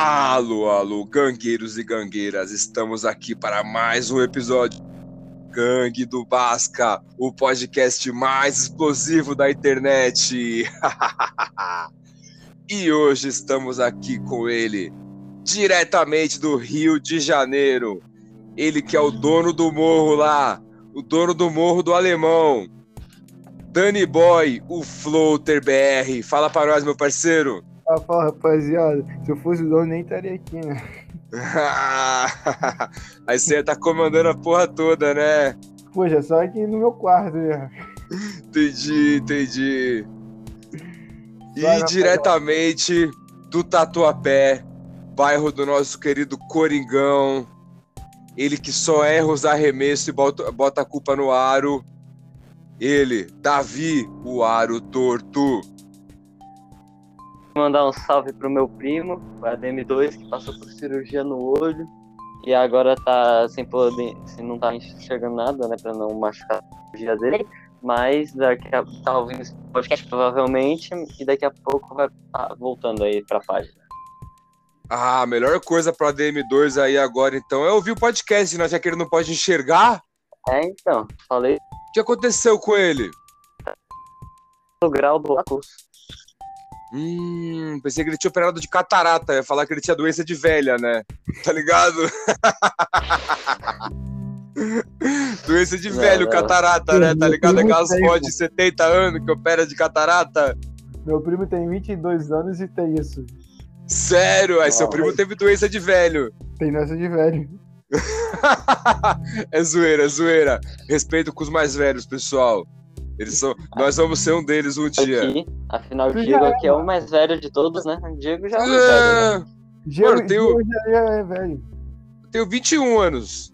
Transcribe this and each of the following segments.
Alô, alô, gangueiros e gangueiras, estamos aqui para mais um episódio Gangue do Basca, o podcast mais explosivo da internet. e hoje estamos aqui com ele, diretamente do Rio de Janeiro. Ele que é o dono do morro lá, o dono do morro do Alemão. Danny Boy, o Floater BR. Fala para nós, meu parceiro. Ah, fala, rapaziada. Se eu fosse o dono, nem estaria aqui, né? Aí você tá comandando a porra toda, né? Poxa, só aqui no meu quarto, né? Entendi, entendi. E diretamente do Tatuapé, bairro do nosso querido Coringão. Ele que só erra os arremessos e bota, bota a culpa no aro. Ele, Davi, o aro torto mandar um salve pro meu primo, o ADM2, que passou por cirurgia no olho e agora tá sem poder, sem não tá enxergando nada, né, pra não machucar a cirurgia dele. Mas daqui a tá ouvindo esse podcast provavelmente e daqui a pouco vai tá voltando aí pra página. Ah, a melhor coisa pro ADM2 aí agora então é ouvir o podcast, né? Já que ele não pode enxergar. É, então, falei. O que aconteceu com ele? O grau do lacus. Hum, pensei que ele tinha operado de catarata. ia falar que ele tinha doença de velha, né? Tá ligado? doença de velho, catarata, né? Tá ligado? Aquelas fotos de 70 anos que opera de catarata. Meu primo tem 22 anos e tem isso. Sério? Aí seu primo teve doença de velho. Tem doença de velho. é zoeira, é zoeira. Respeito com os mais velhos, pessoal. Eles são, nós vamos ser um deles um dia. Aqui, afinal, o Diego aqui é o mais velho de todos, né? O Diego já é, velho. Né? Diego, Mano, tenho, Diego já é velho. Tenho 21 anos.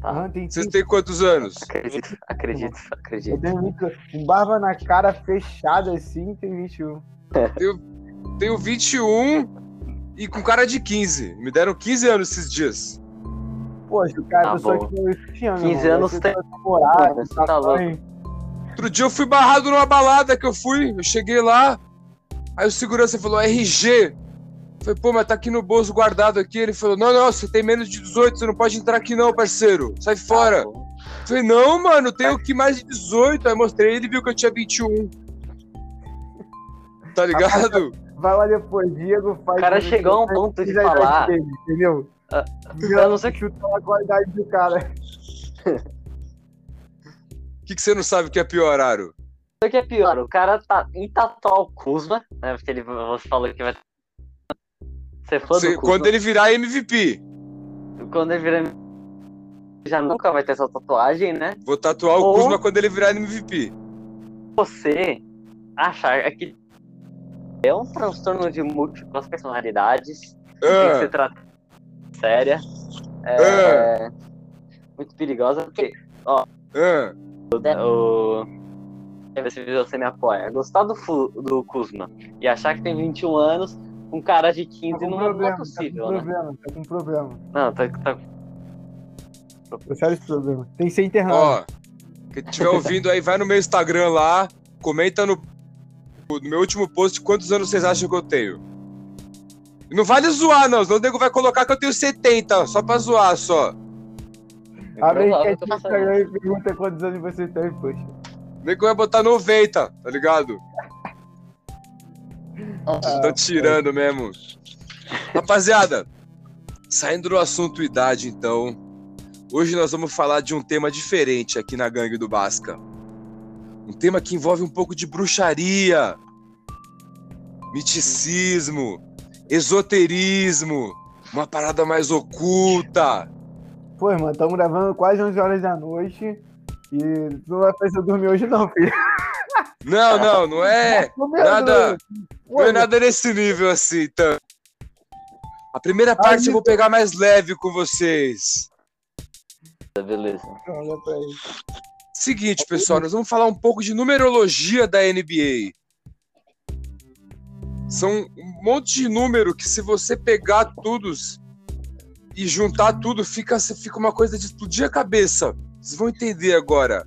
Tá. Vocês têm quantos anos? Acredito, acredito, acredito. Eu tenho um barba na cara fechada assim, tem 21. Tenho, tenho 21 e com cara de 15. Me deram 15 anos esses dias. Poxa, o cara, tá pessoa que 15 anos. 15 anos tem. Namorado, você tá louco. Outro dia eu fui barrado numa balada que eu fui, eu cheguei lá, aí o segurança falou RG. Eu falei, pô, mas tá aqui no bolso guardado aqui. Ele falou, não, não, você tem menos de 18, você não pode entrar aqui não, parceiro. Sai fora. eu falei, não, mano, tenho que mais de 18. Aí mostrei, ele viu que eu tinha 21. Tá ligado? Vai lá depois, Diego faz. O cara chegou a um ponto de falar. Dele, entendeu? Ah, eu não sei chutar a qualidade do cara. O que, que você não sabe que é pior, Aro? O que é pior? O cara tá em tatuar o Kuzma, né? Porque ele, você falou que vai. Você foi você, Quando ele virar MVP. Quando ele virar MVP. Já nunca vai ter essa tatuagem, né? Vou tatuar o Ou... Kuzma quando ele virar MVP. Você achar que é um transtorno de múltiplas personalidades. Ah. Que se trata séria. É, é. Muito perigosa, porque, ó. É. O, o, se você me apoia. Gostar do, do Kuzma e achar que tem 21 anos, um cara de 15 tá não, é problema, é possível, tá com né? Problema, tá com problema. Não, tá. tá... Sério esse problema. Tem que ser internado. Ó, quem estiver ouvindo aí, vai no meu Instagram lá, comenta no, no meu último post quantos anos vocês acham que eu tenho. Não vale zoar, não. Senão o nego vai colocar que eu tenho 70, só pra zoar, só. Abre a enquete no Instagram e pergunta quantos anos você tem, poxa. O nego vai botar 90, tá ligado? Ah, Tô tirando mesmo. Rapaziada, saindo do assunto idade, então. Hoje nós vamos falar de um tema diferente aqui na Gangue do Basca. Um tema que envolve um pouco de bruxaria, miticismo, esoterismo, uma parada mais oculta. Pô, irmão, estamos gravando quase 11 horas da noite e tu não vai fazer dormir hoje não, filho. Não, não, não é nada, não é nada nesse nível assim, então. A primeira parte eu vou pegar mais leve com vocês. Beleza. Seguinte, pessoal, nós vamos falar um pouco de numerologia da NBA. São um monte de número que se você pegar todos e juntar tudo, fica, fica uma coisa de explodir a cabeça. Vocês vão entender agora.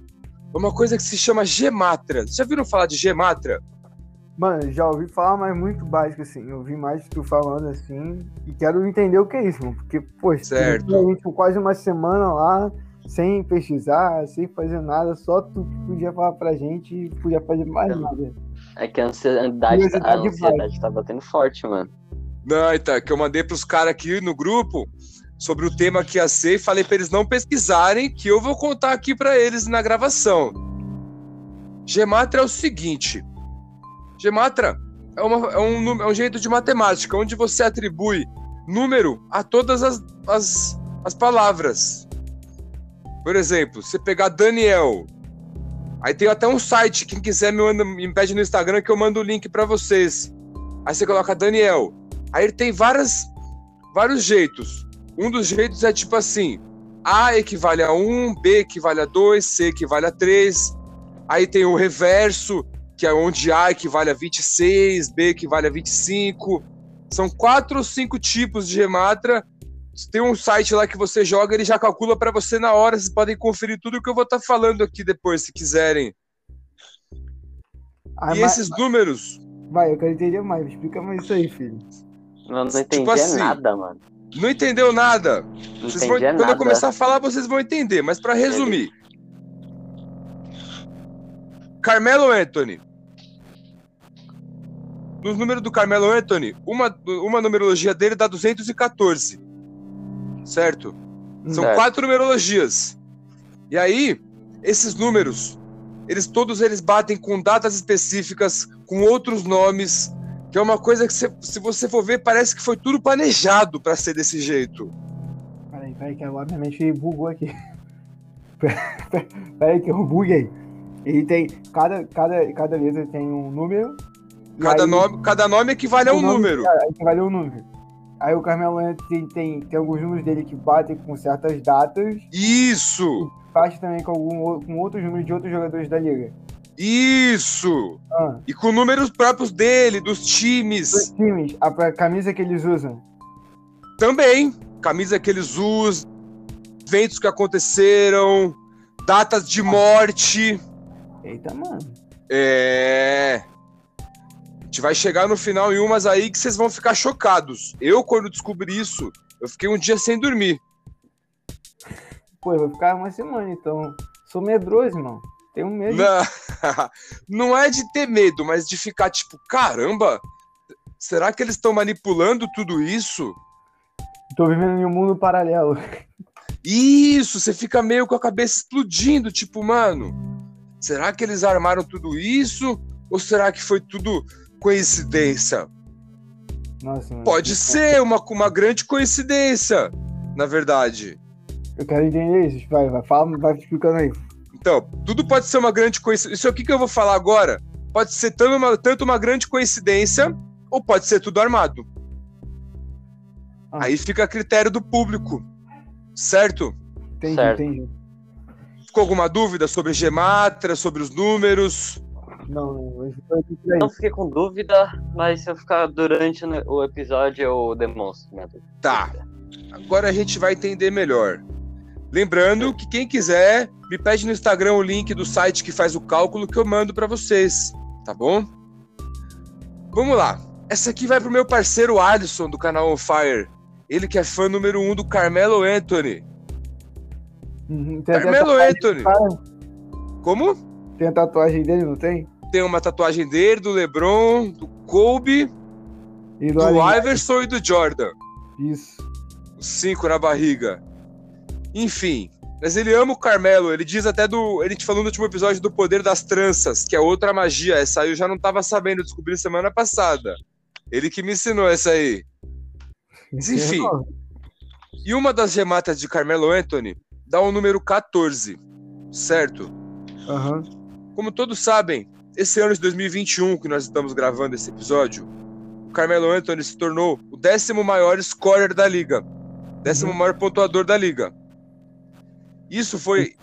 É uma coisa que se chama gematra. Já viram falar de gematra? Mano, já ouvi falar, mas muito básico, assim. Eu ouvi mais tu falando assim. E quero entender o que é isso, mano. Porque, pô, certo. a gente quase uma semana lá, sem pesquisar, sem fazer nada, só tu podia falar pra gente e podia fazer mais É. nada. É que a ansiedade, a ansiedade tá batendo forte, mano. Não, então, que eu mandei pros caras aqui no grupo sobre o tema que ia ser e falei pra eles não pesquisarem, que eu vou contar aqui pra eles na gravação. Gematra é o seguinte: Gematra é, uma- é um, é um jeito de matemática onde você atribui número a todas as, as, as palavras. Por exemplo, você pegar Daniel. Aí tem até um site, quem quiser me, manda, me pede no Instagram que eu mando o link pra vocês. Aí você coloca Daniel. Aí ele tem várias, vários jeitos. Um dos jeitos é tipo assim: A equivale a 1, B equivale a 2, C equivale a 3. Aí tem o reverso, que é onde A equivale a 26, B equivale a 25. São quatro ou cinco tipos de gematra. Tem um site lá que você joga, ele já calcula para você na hora. Vocês podem conferir tudo que eu vou estar falando aqui depois, se quiserem. Ah, e mas- esses números, Vai, eu quero entender mais. Explica mais isso aí, filho. Eu não Tipo entendi assim, nada, mano. não entendeu nada? Não Vocês vão- quando nada. eu começar a falar, vocês vão entender. Mas para resumir, Carmelo Anthony. Nos números do Carmelo Anthony, uma, uma numerologia dele dá 214. Certo? São Certo. quatro numerologias. E aí, esses números, eles todos eles batem com datas específicas, com outros nomes, que é uma coisa que cê- se você for ver, parece que foi tudo planejado para ser desse jeito. Peraí, peraí, que agora minha mente bugou aqui. peraí, que eu buguei. Ele tem. Cada, cada, cada letra tem um número. e Cada aí- nome, cada nome equivale a um número. é, Aí que vale um número. Aí o Carmelo Anthony tem, tem, tem alguns números dele que batem com certas datas. Isso! Bate também com, algum, com outros números de outros jogadores da liga. Isso! Ah, E com números próprios dele, dos os times. times, a, a camisa que eles usam. Também. Camisa que eles usam, eventos que aconteceram, datas de morte. Eita, mano. É. Gente vai chegar no final em umas aí que vocês vão ficar chocados. Eu, quando descobri isso, eu fiquei um dia sem dormir. Pô, eu vou ficar uma semana, então. Sou medroso, irmão. Tenho medo. Não, não é de ter medo, mas de ficar tipo, caramba, será que eles estão manipulando tudo isso? Tô vivendo em um mundo paralelo. Isso, você fica meio com a cabeça explodindo, tipo, mano, será que eles armaram tudo isso? Ou será que foi tudo coincidência? Nossa. Pode ser uma, uma grande coincidência, na verdade. Eu quero entender isso. Vai, vai, fala, vai explicando aí. Então, tudo pode ser uma grande coincidência. Isso aqui que eu vou falar agora pode ser tanto uma, tanto uma grande coincidência ou pode ser tudo armado. Ah. Aí fica a critério do público, certo? Entendi, Certo. entendi. Ficou alguma dúvida sobre gematra, sobre os números? Não, não, fiquei com dúvida, mas se eu ficar durante o episódio, eu demonstro minha dúvida. Tá. Agora a gente vai entender melhor. Lembrando que quem quiser, me pede no Instagram o link do site que faz o cálculo que eu mando pra vocês, tá bom? Vamos lá. Essa aqui vai pro meu parceiro Alisson do canal On Fire. Ele que é fã número um do Carmelo Anthony. Uhum, Carmelo Anthony. Como? Tem a tatuagem dele, não tem? Tem uma tatuagem dele, do LeBron, do Kobe, E do, do Iverson e do Jordan. Isso. Os cinco na barriga. Enfim. Mas ele ama o Carmelo. Ele diz até do. Ele te falou no último episódio do poder das tranças, que é outra magia. Essa aí eu já não tava sabendo, descobri semana passada. Ele que me ensinou essa aí. Mas enfim. E uma das gematas de Carmelo Anthony dá o número 14. Certo? Aham. Como todos sabem, esse ano de 2021 que nós estamos gravando esse episódio, o Carmelo Anthony se tornou o décimo maior scorer da liga, décimo Uhum. maior pontuador da liga. Isso foi,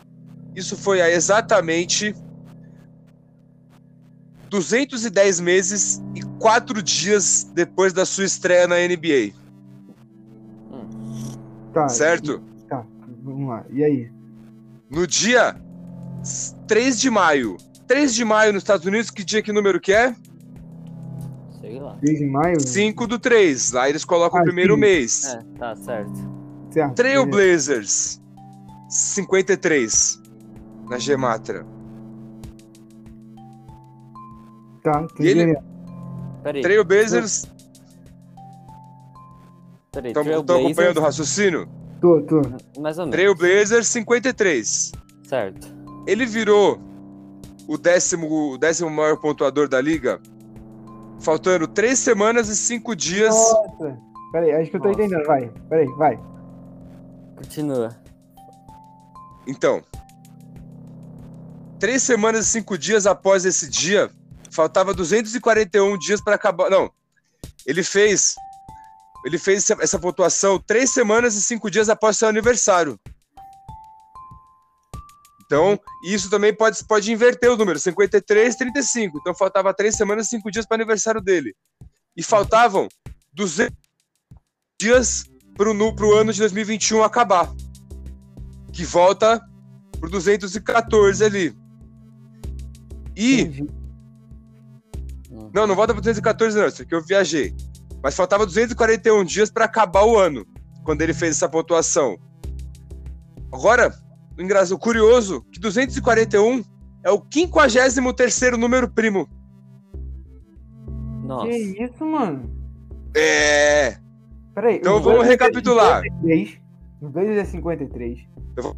isso foi há exatamente 210 meses e 4 dias depois da sua estreia na NBA, Tá. certo? Tá, vamos lá. E aí? No dia 3 de maio. 3 de maio nos Estados Unidos, que dia que número que é? 3 de maio? 5 do 3. Lá eles colocam Ah, o primeiro sim. mês. É, tá certo. Certo. Trailblazers, 53. Na Gematra. Tá, E ele-. Peraí, Trailblazers, peraí. estão Trailblazers, acompanhando o raciocínio? Tô, tô. Mais ou menos. Trailblazers, 53. Certo. Ele virou o décimo, o décimo maior pontuador da liga, faltando 3 semanas e 5 dias. Nossa. Peraí, acho que eu tô Nossa. entendendo. Vai, peraí, vai. Continua. Então, três semanas e cinco dias após esse dia, faltava 241 dias para acabar. Não, ele fez, ele fez essa pontuação três semanas e cinco dias após seu aniversário. Então, isso também pode, pode inverter o número, 53, 35. Então, faltava três semanas e cinco dias para o aniversário dele. E faltavam 200 dias para o ano de 2021 acabar que volta pro 214 ali. E. Entendi. Não, não volta pro 214, não, isso aqui eu viajei. Mas faltava 241 dias para acabar o ano, quando ele fez essa pontuação. Agora, engraçado, curioso, que 241 é o 53 número primo. Nossa. Que isso, mano? É. Peraí. Então vamos é recapitular. 53, O Blazers é 53. Eu vou-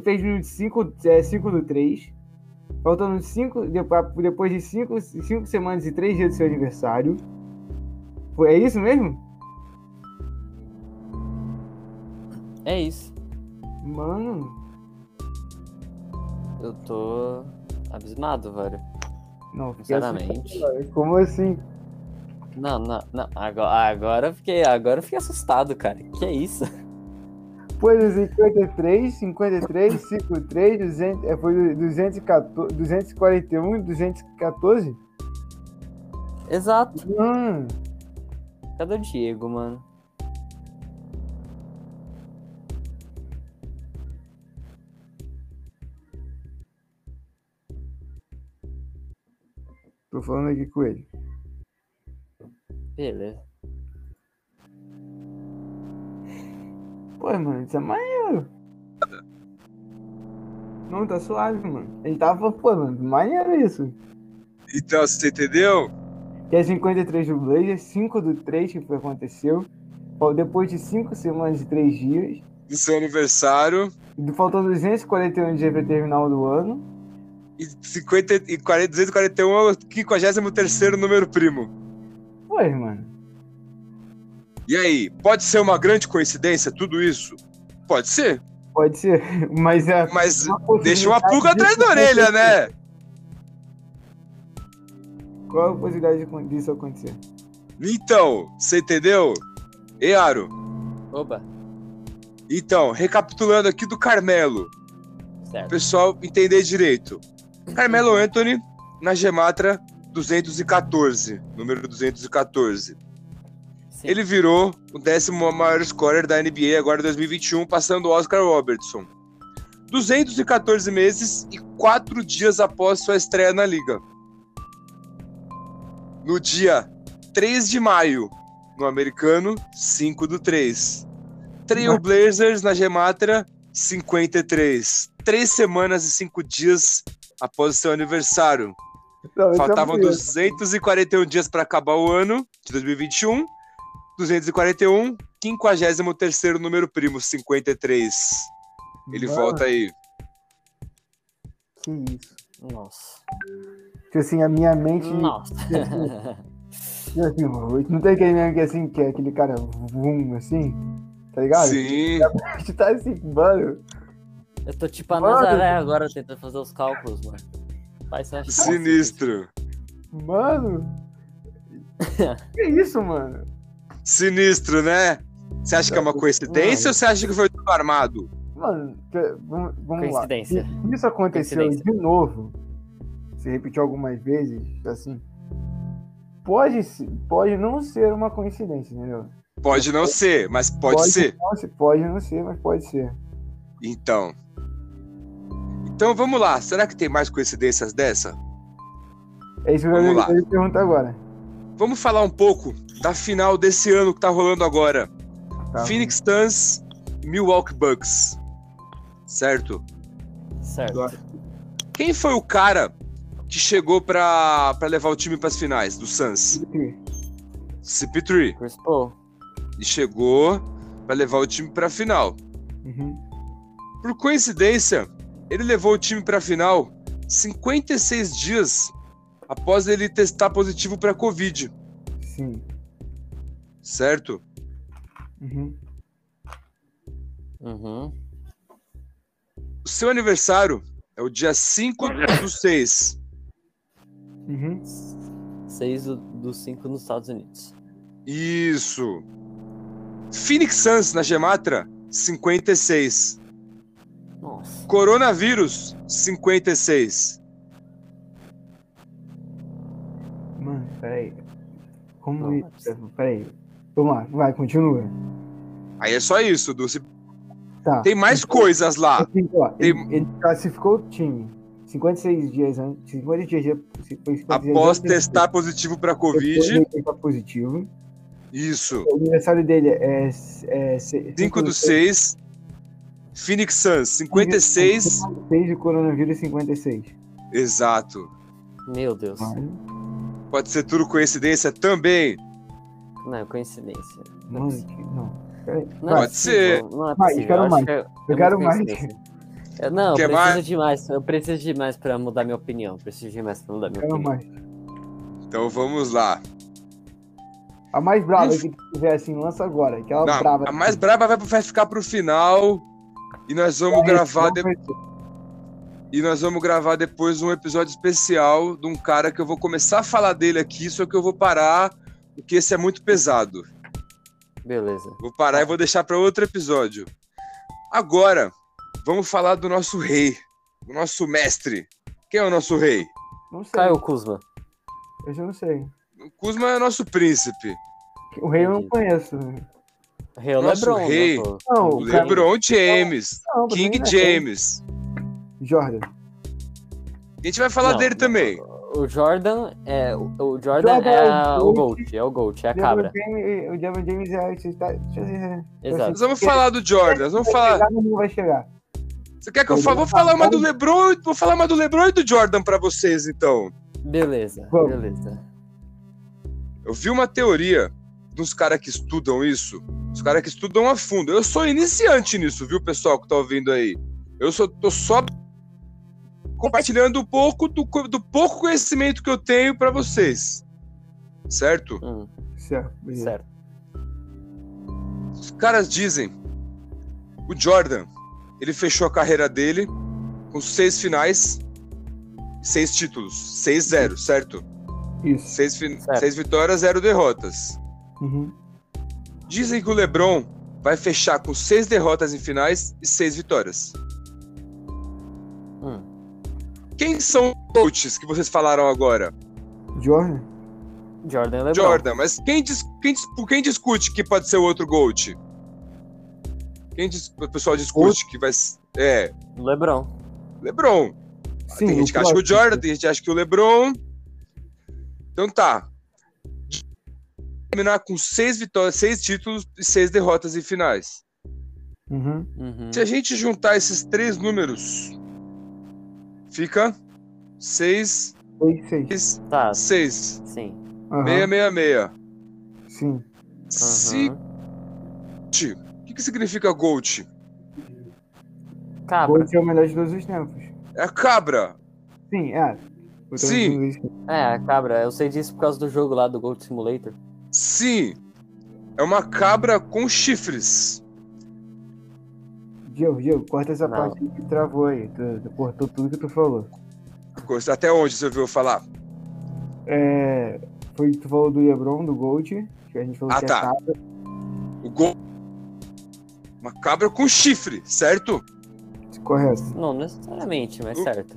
fez no 5, é, 5 do 3. Faltando 5. Depois de 5 cinco semanas e 3 dias do seu aniversário. Foi, é isso mesmo? É isso. Mano. Eu tô abismado, velho. Não, fiquei Sinceramente. assustado. Como assim? Não, não, não. Agora, agora eu fiquei, agora eu fiquei assustado, cara. Que é isso? Foi no 53, 53, 53, 200, é, foi 214, 241 e 214? Exato. Mano, Cadê o Diego, mano? Tô falando aqui com ele. Beleza. Pô, mano, isso é maneiro. Não, tá suave, mano. Ele tava, pô, mano, maneiro isso. Então, você entendeu? Que é 53 do Blazer, 5 do 3 que foi, aconteceu. Depois de 5 semanas e 3 dias. Do seu aniversário. E faltando 241 dias pra terminar o do ano. E, 50, e 40, 241 é o 53 número primo. Pô, mano. E aí, pode ser uma grande coincidência tudo isso? Pode ser, Pode ser, mas é. mas uma deixa uma pulga atrás da orelha, né? Qual a possibilidade de- disso acontecer? Então, você entendeu? E Aro, Oba. então, recapitulando aqui do Carmelo, o Certo. pessoal entender direito. Carmelo Anthony, na Gematra 214, número 214. Sim. Ele virou o décimo maior scorer da NBA agora em 2021, passando o Oscar Robertson. 214 meses e 4 dias após sua estreia na liga. No dia 3 de maio, no americano, 5 do 3. Trail Blazers na Gematra, 53. Três semanas e cinco dias após o seu aniversário. Não, é Faltavam maneiro. 241 dias para acabar o ano de 2021. 241, 53 número primo, 53. Ele Mano, volta aí. Que isso. Nossa. Tipo assim, a minha mente. Nossa. tipo assim, não tem aquele mesmo que é assim, que é aquele cara vum, assim, tá ligado? Sim. A gente tá assim, mano. Eu tô tipo a Mano. Nazaré agora tentando fazer os cálculos, mano. Vai ser Sinistro. Mano. que isso, mano? Sinistro, né? Você acha que é uma coincidência Não. ou você acha que foi tudo armado? Mano, que- vamos, vamos lá. Coincidência. Se isso aconteceu de novo, se repetiu algumas vezes, assim, pode, se- pode não ser uma coincidência, entendeu? Pode não ser, mas pode, ser. Não, pode não ser, mas pode ser. Então. Então vamos lá. Será que tem mais coincidências dessa? É isso que Vamos eu lá. ia perguntar agora. vamos falar um pouco da final desse ano que tá rolando agora. Tá. Phoenix Suns Milwaukee Bucks. Certo? Certo. Quem foi o cara que chegou pra, pra levar o time pras finais do Suns? CP3. Chris Paul. E chegou pra levar o time pra final. Uhum. Por coincidência, ele levou o time pra final 56 dias após ele testar positivo pra Covid, Sim. certo? Uhum. Uhum. O seu aniversário é o dia 5 do 6. Uhum. 6 do- dos 5 nos Estados Unidos. Isso. Phoenix Suns na Gematra, 56. Nossa. Coronavírus, 56. Mano, peraí. Como isso? Peraí. Vamos lá, vai, continua. Aí é só isso, Dulce. Tá. Tem mais coisas lá. Assim, ó, Tem- ele, ele classificou o time 56 dias antes. 50 dias, foi 50 dias Após antes, testar positivo pra depois Covid. positivo. Isso. O aniversário dele é, é 5 do 6. Phoenix Suns, 56. 56 de coronavírus 56. Exato. Meu Deus. Pode ser tudo coincidência também. Não é coincidência. Não é não. Não é Pode possível, Não é quero acho mais. que é- Eu quero mais. Eu- Não, eu preciso mais? de mais. Eu preciso de mais pra mudar minha opinião. Preciso de mais pra mudar minha Quero opinião. mais. Então vamos lá. A mais brava Uf. que tiver assim, lança agora. Aquela Não, brava. a mais braba vai, vai ficar pro final. E nós vamos gravar de- de... e nós vamos gravar depois um episódio especial de um cara que eu vou começar a falar dele aqui, só que eu vou parar, porque esse é muito pesado. Beleza. Vou parar e vou deixar para outro episódio. Agora, vamos falar do nosso rei, do nosso mestre. Quem é o nosso rei? Não sei. Caio Kuzma. Eu já não sei. O Kuzma é nosso príncipe. O rei eu não conheço. Rei é o Nosso Lebron, rei. né? Não, O o cara- LeBron James, Não, mim King não é rei. James. Jordan. A gente vai falar Não, dele também. O Jordan é. O Jordan, Jordan é, é a- o Gold. É o Gold, é a LeBron cabra. James- O Devin James é. tá- ver. Exato. Nós vamos falar do Jordan, nós vamos falar. não vai chegar. Você quer que eu fale? Vou falar uma do LeBron, vou falar uma do LeBron e do Jordan pra vocês, então. Beleza, Vamos. beleza. Eu vi uma teoria dos caras que estudam isso, os caras que estudam a fundo. Eu sou iniciante nisso, viu, pessoal que tá ouvindo aí? Eu só, tô só compartilhando um pouco do, do pouco conhecimento que eu tenho pra vocês. Certo? Hum, Certo. Os caras dizem, o Jordan, ele fechou a carreira dele com seis finais, seis títulos, 6-0, certo? Isso. Seis, Certo. seis vitórias, zero derrotas. Uhum. Dizem que o LeBron vai fechar com seis derrotas em finais e seis vitórias. Hum. Quem são os coaches que vocês falaram agora? Jordan? Jordan e Lebron. Jordan, mas quem, dis- quem, quem discute que pode ser o outro GOAT? Quem dis- o pessoal discute que vai ser. É, Lebron. LeBron. Sim, tem gente que acha que o. Jordan, tem gente que acha que o LeBron. Então tá. Terminar com seis vitórias, seis títulos e seis derrotas em finais. Uhum. Uhum. Se a gente juntar esses três números, fica seis, Seis, seis. Tá, seis, sim. Meia, meia, meia. Sim. Se o que, que significa Gold? Cabra. Gold é o melhor de todos os tempos. É a cabra. Sim, é. Sim. É, a cabra. Eu sei disso por causa do jogo lá do Gold Simulator. Sim. É uma cabra com chifres. Diego, Diego, corta essa Não. parte que travou aí. Tu, tu cortou tudo que tu falou. Até onde você ouviu falar? É, foi tu falou do LeBron, do Gold, que a gente falou Ah, que tá. é cabra. O Gold. Uma cabra com chifre, certo? Correto. Não necessariamente, mas O- certo.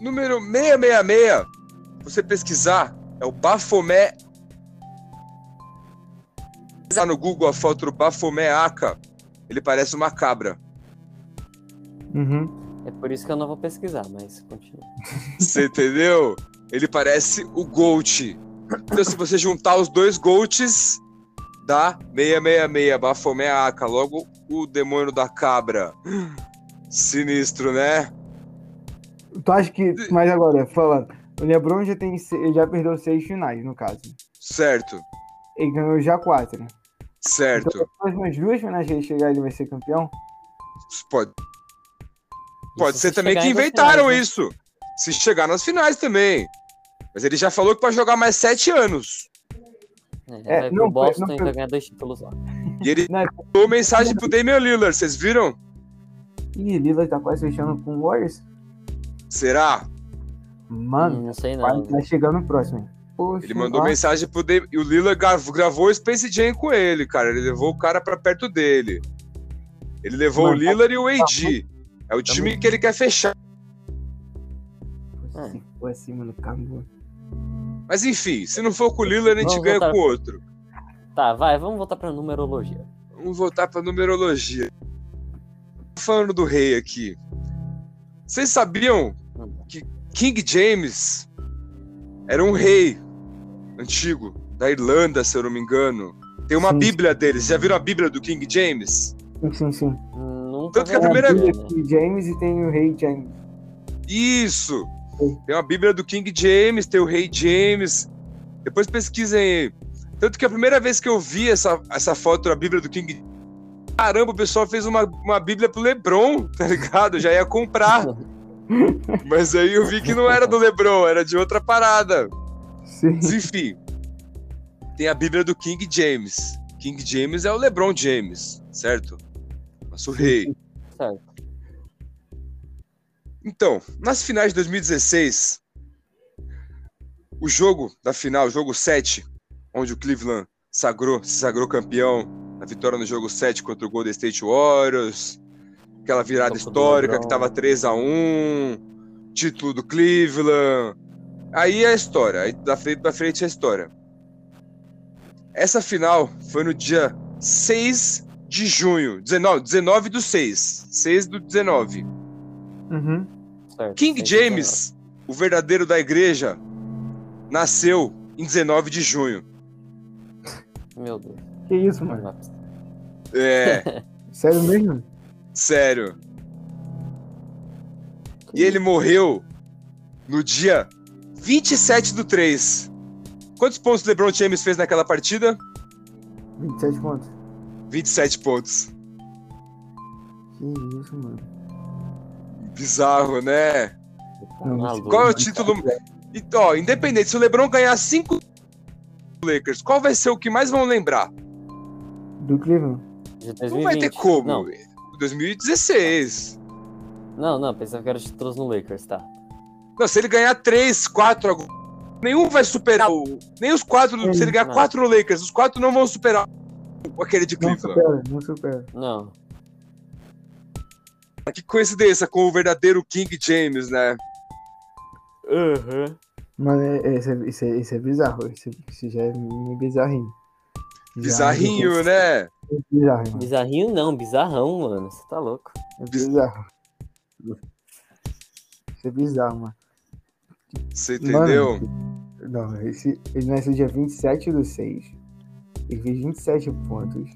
Número 666. Você pesquisar, é o Bafomé. Pesquisar no Google a foto do Bafomé Aca. Ele parece uma cabra. Uhum. É por isso que eu não vou pesquisar, mas continua. Você entendeu? Ele parece o Gold. Então, se você juntar os dois Golds, dá 666. Bafomé Aka. Logo o demônio da cabra. Sinistro, né? Tu acha que. Mas agora, falando. O Lebron já, tem, já perdeu seis finais, no caso. Certo, Ele ganhou já quatro. Então, certo. as próximas duas finais que ele chegar, ele vai ser campeão? Pode, pode Isso ser se também que inventaram finais, né? isso. Se chegar nas finais também. Mas ele já falou que vai jogar mais sete anos. É, É, vai não pro Boston não vai ganhar dois títulos lá. E ele Não, mandou mensagem pro Damian Lillard, vocês viram? Ih, Lillard tá quase fechando com o Warriors. Será? Mano, Hum, não sei vai, não. tá chegando o próximo. Poxa, Ele mandou ó, mensagem pro Damian. E o Lillard grav- gravou o Space Jam com ele, cara. Ele levou o cara pra perto dele. Ele levou Mano, o Lillard e o AD. É o tá time muito- que ele quer fechar. Se for assim, mano, acabou. Mas enfim, se não for com o Lillard, a gente Vamos ganha voltar. com o outro. Tá, vai, vamos voltar pra numerologia. Vamos voltar pra numerologia. Falando do rei aqui. Vocês sabiam que King James era um rei antigo da Irlanda, se eu não me engano? Tem uma Sim. bíblia deles. Já viram a bíblia do King James? Sim, sim, sim. Nunca Tanto que a primeira- né? Tem o James e tem o Rei James. Isso! Sim. Tem uma bíblia do King James, tem o rei James. Depois pesquisem aí. Tanto que a primeira vez que eu vi essa, essa foto da bíblia do King Caramba, o pessoal fez uma, uma bíblia pro Lebron, tá ligado? Eu já ia comprar. Mas aí eu vi que não era do Lebron, era de outra parada. Sim. Mas enfim. Tem a Bíblia do King James. King James é o LeBron James, certo? Nosso rei. Certo. Então, nas finais de 2016, o jogo da final, o jogo 7, onde o Cleveland sagrou, se sagrou campeão, a vitória no jogo 7 contra o Golden State Warriors, aquela virada Topo do histórica que tava 3 a 1 título do Cleveland. Aí é a história, aí da frente pra frente é a história. Essa final foi no dia 6 de junho, 19, 19 do 6, 6 do 19. Uhum. certo. King James, o verdadeiro da igreja, nasceu em 19 de junho. é. Meu Deus. Que isso, mano? É, Sério mesmo? sério. E ele morreu no dia 27 do 3. Quantos pontos o LeBron James fez naquela partida? 27 pontos. 27 pontos. Que isso, mano. Bizarro, né? Não, Maluco. Qual é o título? Então, ó, independente, se o LeBron ganhar 5 Lakers, qual vai ser o que mais vão lembrar? Do Cleveland. Não vai ter 2020. como. Não, 2016. não, não, pensava que era os títulos no Lakers, tá. Não, se ele ganhar 3, 4 agora, nenhum vai superar o. Nem os 4. Se ele ganhar Não. 4 no Lakers, os 4 não vão superar aquele de Não Cleveland. supera, não supera. Não. Que coincidência com o verdadeiro King James, né? Uhum. Mano, é, é, isso, é, isso, é, isso é bizarro. Isso, isso já é meio bizarrinho. Bizarrinho, né? Bizarro, mano. Bizarrinho não, bizarrão, mano. Você tá louco. É bizarro. Isso é bizarro, mano. Você entendeu? Não, esse, ele nasceu dia 27 do 6. Ele fez 27 pontos.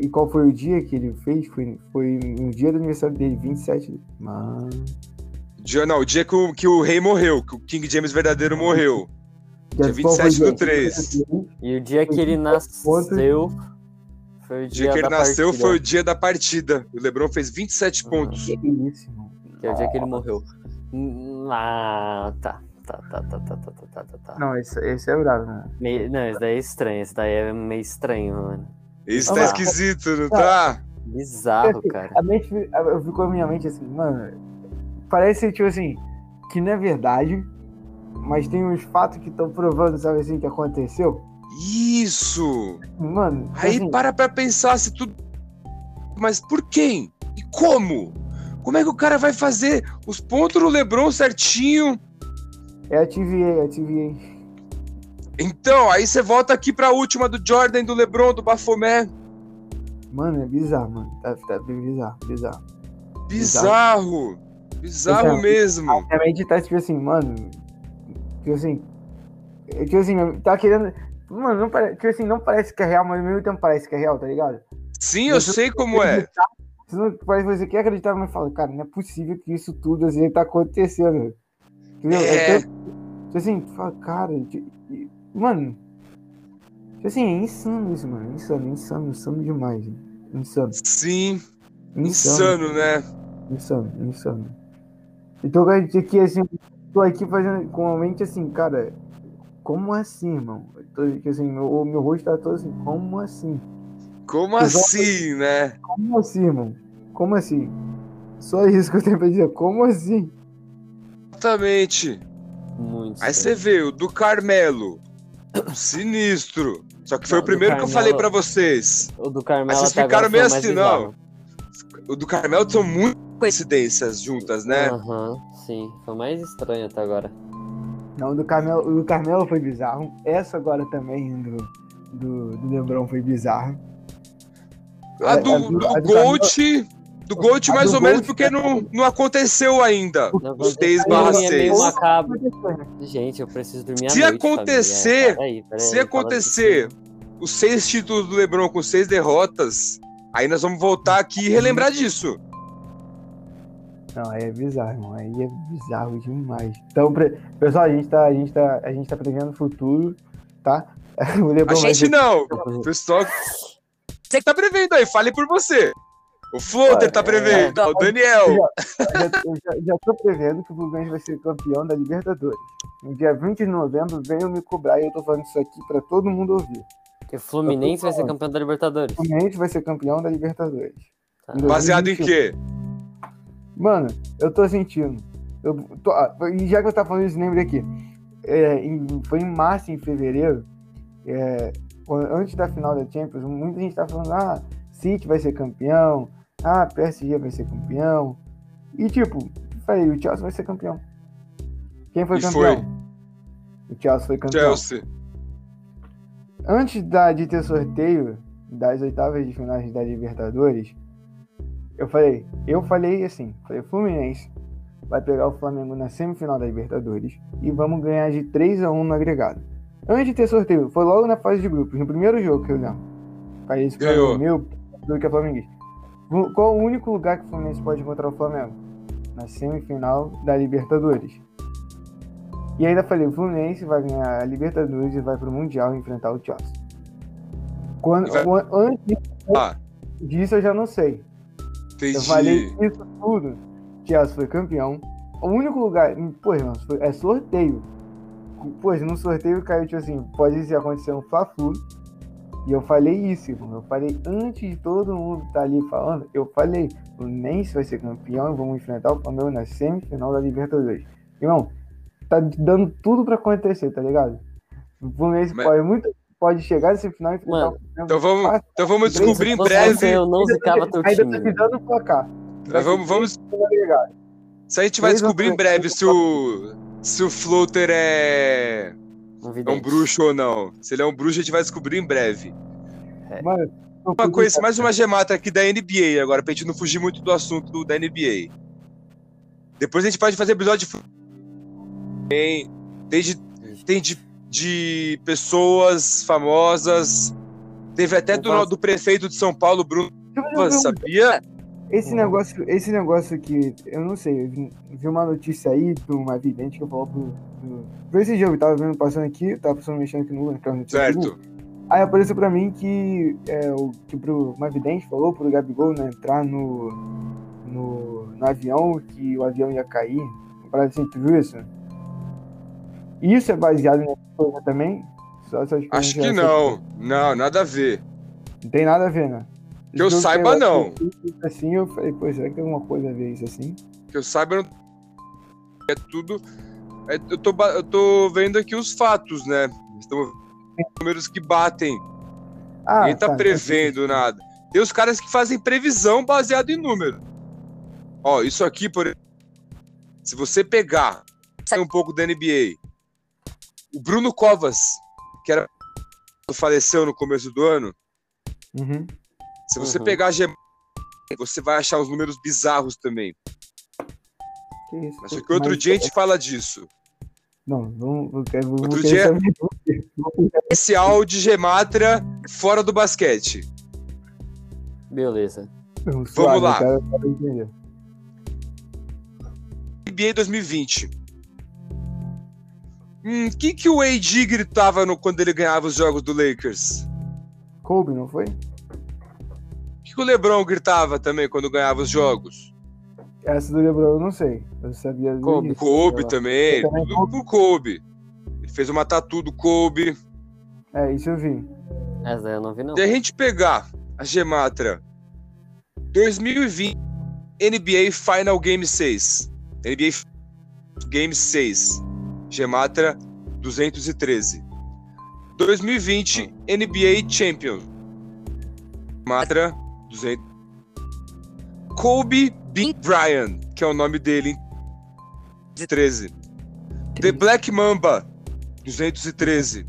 E qual foi o dia que ele fez? Foi, foi no dia do aniversário dele, 27. Mano. Dia, não, o dia que o, que o rei morreu, que o King James verdadeiro morreu. Dia o 27 do dia? 3. E o dia que ele nasceu foi o dia, dia que ele da nasceu partida, foi o dia da partida. O Lebron fez 27 Ah. pontos. Que isso, mano. Que é o dia que ele morreu. Hum, Ah, tá. Tá, tá, tá, tá, tá, tá, tá, tá. Não, esse, esse é bravo, né? Meio- não, esse daí é estranho. Esse daí é meio estranho, mano. Isso Ah, tá esquisito, não tá? Bizarro, cara. A mente, eu fico com a minha mente assim, mano. Parece, tipo assim, que não é verdade, mas tem uns fatos que estão provando, sabe assim, que aconteceu. Isso! Mano, Aí assim, para pra pensar se tudo. Mas por quem? E como? Como é que o cara vai fazer os pontos do Lebron certinho? é a TVA, é a TVA. Então, aí você volta aqui pra última do Jordan, do Lebron, do Bafomé. Mano, é bizarro, mano. Tá, tá bizarro, bizarro. Bizarro! Bizarro Exato. mesmo. A minha mente tá tipo assim, mano. Tipo assim. é, tipo assim, tá querendo. Mano, não parece, tipo assim, não parece que é real, mas ao mesmo tempo parece que é real, tá ligado? Sim, eu sei como é. Você não, parece que você quer acreditar, mas fala, cara, não é possível que isso tudo assim tá acontecendo. Entendeu? É. tipo assim, fala, cara, mano. Tipo assim, é insano isso, mano. Insano, insano, insano demais. Insano. Sim, Insano. insano, né? Insano, insano. Então, cara, aqui, assim, tô aqui fazendo com a mente assim, cara, como assim, irmão? Tô, assim, meu, o meu rosto tá todo assim, como assim? Como Exato. assim, né? Como assim, irmão? Como assim? Só isso que eu tenho pra dizer, como assim? Exatamente. Muito. Aí você vê o do Carmelo. Sinistro. Só que foi Não, o primeiro do que eu falei Carmelo- pra vocês. O do Carmelo Mas vocês agora ficaram meio assim, não. O do Carmelo são muitas coincidências juntas, né? Aham, sim. Foi mais estranho até agora. Não, o do Carmelo, o do Carmelo foi bizarro. Essa agora também do, do, do Lebron foi bizarro. A do, a do do Carmelo- Gold. Do Gold, A mais do ou menos, Gold porque é- não, não aconteceu ainda. Não, Os mas 6 aí barra é meio 6. macabro. Aconteceu, né? Gente, eu preciso dormir Se noite, acontecer-. Peraí, peraí, Se acontecer os seis títulos do Lebron com seis derrotas, aí nós vamos voltar aqui e relembrar disso. Não, aí é bizarro, irmão. Aí é bizarro demais. Então, pre- pessoal, a gente tá, a gente tá, a gente tá prevendo o futuro, tá? O Lebron A gente não. O pessoal. Você que tá prevendo aí, fale por você. O Floater tá prevendo, o Daniel. já, eu já, já tô prevendo que o Fluminense vai ser campeão da Libertadores. No dia 20 de novembro, venham me cobrar e eu tô falando isso aqui pra todo mundo ouvir. E o Fluminense vai ser campeão da Libertadores. O Fluminense vai ser campeão da Libertadores. Tá. Baseado em 2021. quê? Mano, eu tô sentindo. Eu tô- ah, e já que eu tava falando isso, lembre aqui. É, em- foi em março, em fevereiro, é, antes da final da Champions, muita gente tava falando, ah, City vai ser campeão, ah, PSG vai ser campeão. E tipo, falei, o Chelsea vai ser campeão. Quem foi E campeão? foi. O Chelsea foi campeão. Chelsea. Antes da, de ter sorteio das oitavas de finais da Libertadores, eu falei, eu falei assim, falei, Fluminense vai pegar o Flamengo na semifinal da Libertadores e vamos ganhar de 3 a 1 no agregado. Antes de ter sorteio, foi logo na fase de grupos, no primeiro jogo que eu lembro. Falei isso pra Ganhou. meu, do que é flamenguista. No- Qual o único lugar que o Fluminense pode encontrar o Flamengo? Na semifinal da Libertadores. E ainda falei, o Fluminense vai ganhar a Libertadores e vai pro Mundial enfrentar o Chelsea. Quando, antes Ah, disso eu já não sei. Eu falei isso tudo. Chelsea foi campeão. O único lugar. Pô, irmão, é sorteio. Pô, no sorteio caiu, tipo assim, pode ser acontecer um Fla-Flu. E eu falei isso, irmão. Eu falei antes de todo mundo estar ali falando, eu falei, o Fluminense vai ser campeão e vamos enfrentar o Flamengo na semifinal da Libertadores. Irmão, tá dando tudo pra acontecer, tá ligado? O Fluminense Mas- pode muito. Pode chegar nessa final e enfrentar Mano, o Flamengo. Então vamos, então vamos descobrir em breve. eu não Ainda zicava tá- teu Ainda time. tá te dando placar. Nós Vamos, vamos, isso a gente vai descobrir em breve se o, se o Floater é, Um é um bruxo ou não. Se ele é um bruxo, a gente vai descobrir em breve. Mano, Uma coisa, mais uma gemata aqui da NBA agora, pra gente não fugir muito do assunto do- da NBA. Depois a gente pode fazer episódio de tem, tem de, tem de, de pessoas famosas. Teve até do, do prefeito de São Paulo, Bruno, sabia? Esse negócio, esse negócio que eu não sei, eu vi, vi uma notícia aí de uma vidente que eu falou pro. pro foi esse jogo, eu tava vendo passando aqui, tava passando mexendo aqui no naquela notícia. Certo. Aí apareceu pra mim que é, o que pro uma vidente falou pro Gabigol né, entrar no, no, no avião, que o avião ia cair. Parada assim, tu viu isso? Isso é baseado nessa coisa também? Só, Acho que não. Não, nada a ver. Não tem nada a ver, né? Que eu saiba, não. Assim, eu falei, pô, será que tem alguma coisa a ver isso assim? Que eu saiba, não... é tudo. é- eu, tô, eu tô vendo aqui os fatos, né? Estamos vendo números que batem. Ah, Ninguém tá, tá, prevendo nada. Tem os caras que fazem previsão baseado em número. Ó, isso aqui, por exemplo, se você pegar um pouco da NBA, o Bruno Covas, que era faleceu no começo do ano, Uhum. se você Uhum. pegar a gem- você vai achar os números bizarros também. Que isso? Mas só que outro Mas- dia a gente fala disso. Não, não, eu quero, vou Outro dia- Especial de Gematra fora do basquete. Beleza. Não, suave, lá. entender. NBA 2020. Hum, que que o AD gritava no, quando ele ganhava os jogos do Lakers? Kobe, não foi? O que, que o LeBron gritava também quando ganhava os jogos? Essa do LeBron eu não sei. Eu sabia do Kobe. início, Kobe também, também tudo pro Kobe. Ele fez uma tatu do Kobe. É, isso eu vi. Essa daí eu não vi, não. Se a gente pegar a Gematra 2020 NBA Final Game 6. NBA Game 6. Gematra 213. 2020 NBA Champions. Gematra 200. Kobe B. Bryant, que é o nome dele, em 13. The Black Mamba 213.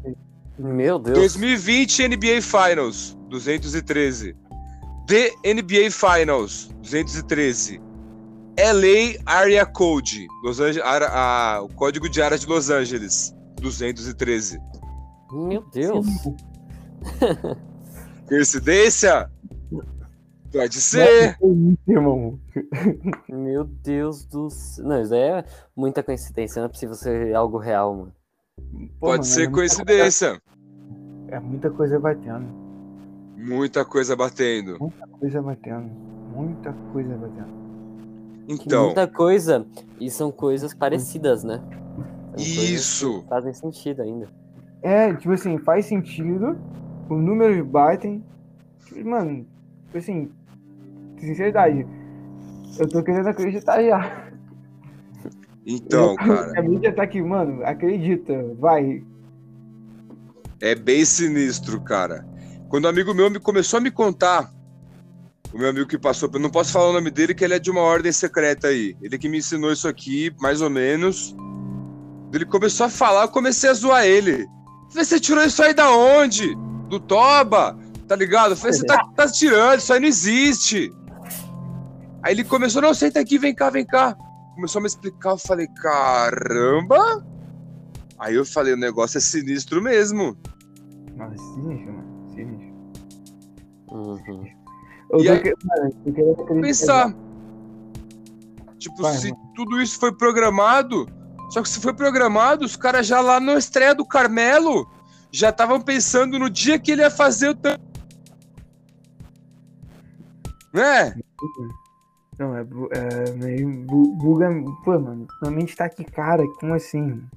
Meu Deus. 2020 NBA Finals, 213. The NBA Finals, 213. LA Area Code, Los Angeles, a- a- o código de área de Los Angeles, 213. Meu Deus. Coincidência? Pode ser. Meu Deus do céu. Não, isso é muita coincidência. Não é possível ser algo real, mano. Pode mano, ser é muita coincidência. É muita coisa batendo. Muita coisa batendo. Muita coisa batendo. Muita coisa batendo. Então, Muita coisa. E são coisas parecidas, né? São Isso. Fazem sentido ainda. É, tipo assim, faz sentido. Os números batem. Tipo, Mano, tipo assim, sinceridade. Eu tô querendo acreditar já. então, cara, A mídia tá aqui, mano, acredita, vai. é bem sinistro, cara. Quando um amigo meu me começou a me contar, o meu amigo que passou, eu não posso falar o nome dele, que ele é de uma ordem secreta aí. Ele que me ensinou isso aqui, mais ou menos. Ele começou a falar, eu comecei a zoar ele. Falei, você tirou isso aí da onde? Do Toba? Tá ligado? Eu falei, você tá, tá tirando, isso aí não existe. Aí ele começou, não, senta aqui, vem cá, vem cá. Começou a me explicar, eu falei, caramba! Aí eu falei, o negócio é sinistro mesmo. Nossa, sinistro, mano. Sinistro. Uhum. Eu E tô, aí- que- mano, eu querendo. Pensar. Tipo, Vai, se tudo isso foi programado, só que se foi programado, os caras já lá na estreia do Carmelo já estavam pensando no dia que ele ia fazer o tan- Né? Não, é, é meio bu- buga. Pô, mano, minha mente tá aqui, cara, como assim? mano?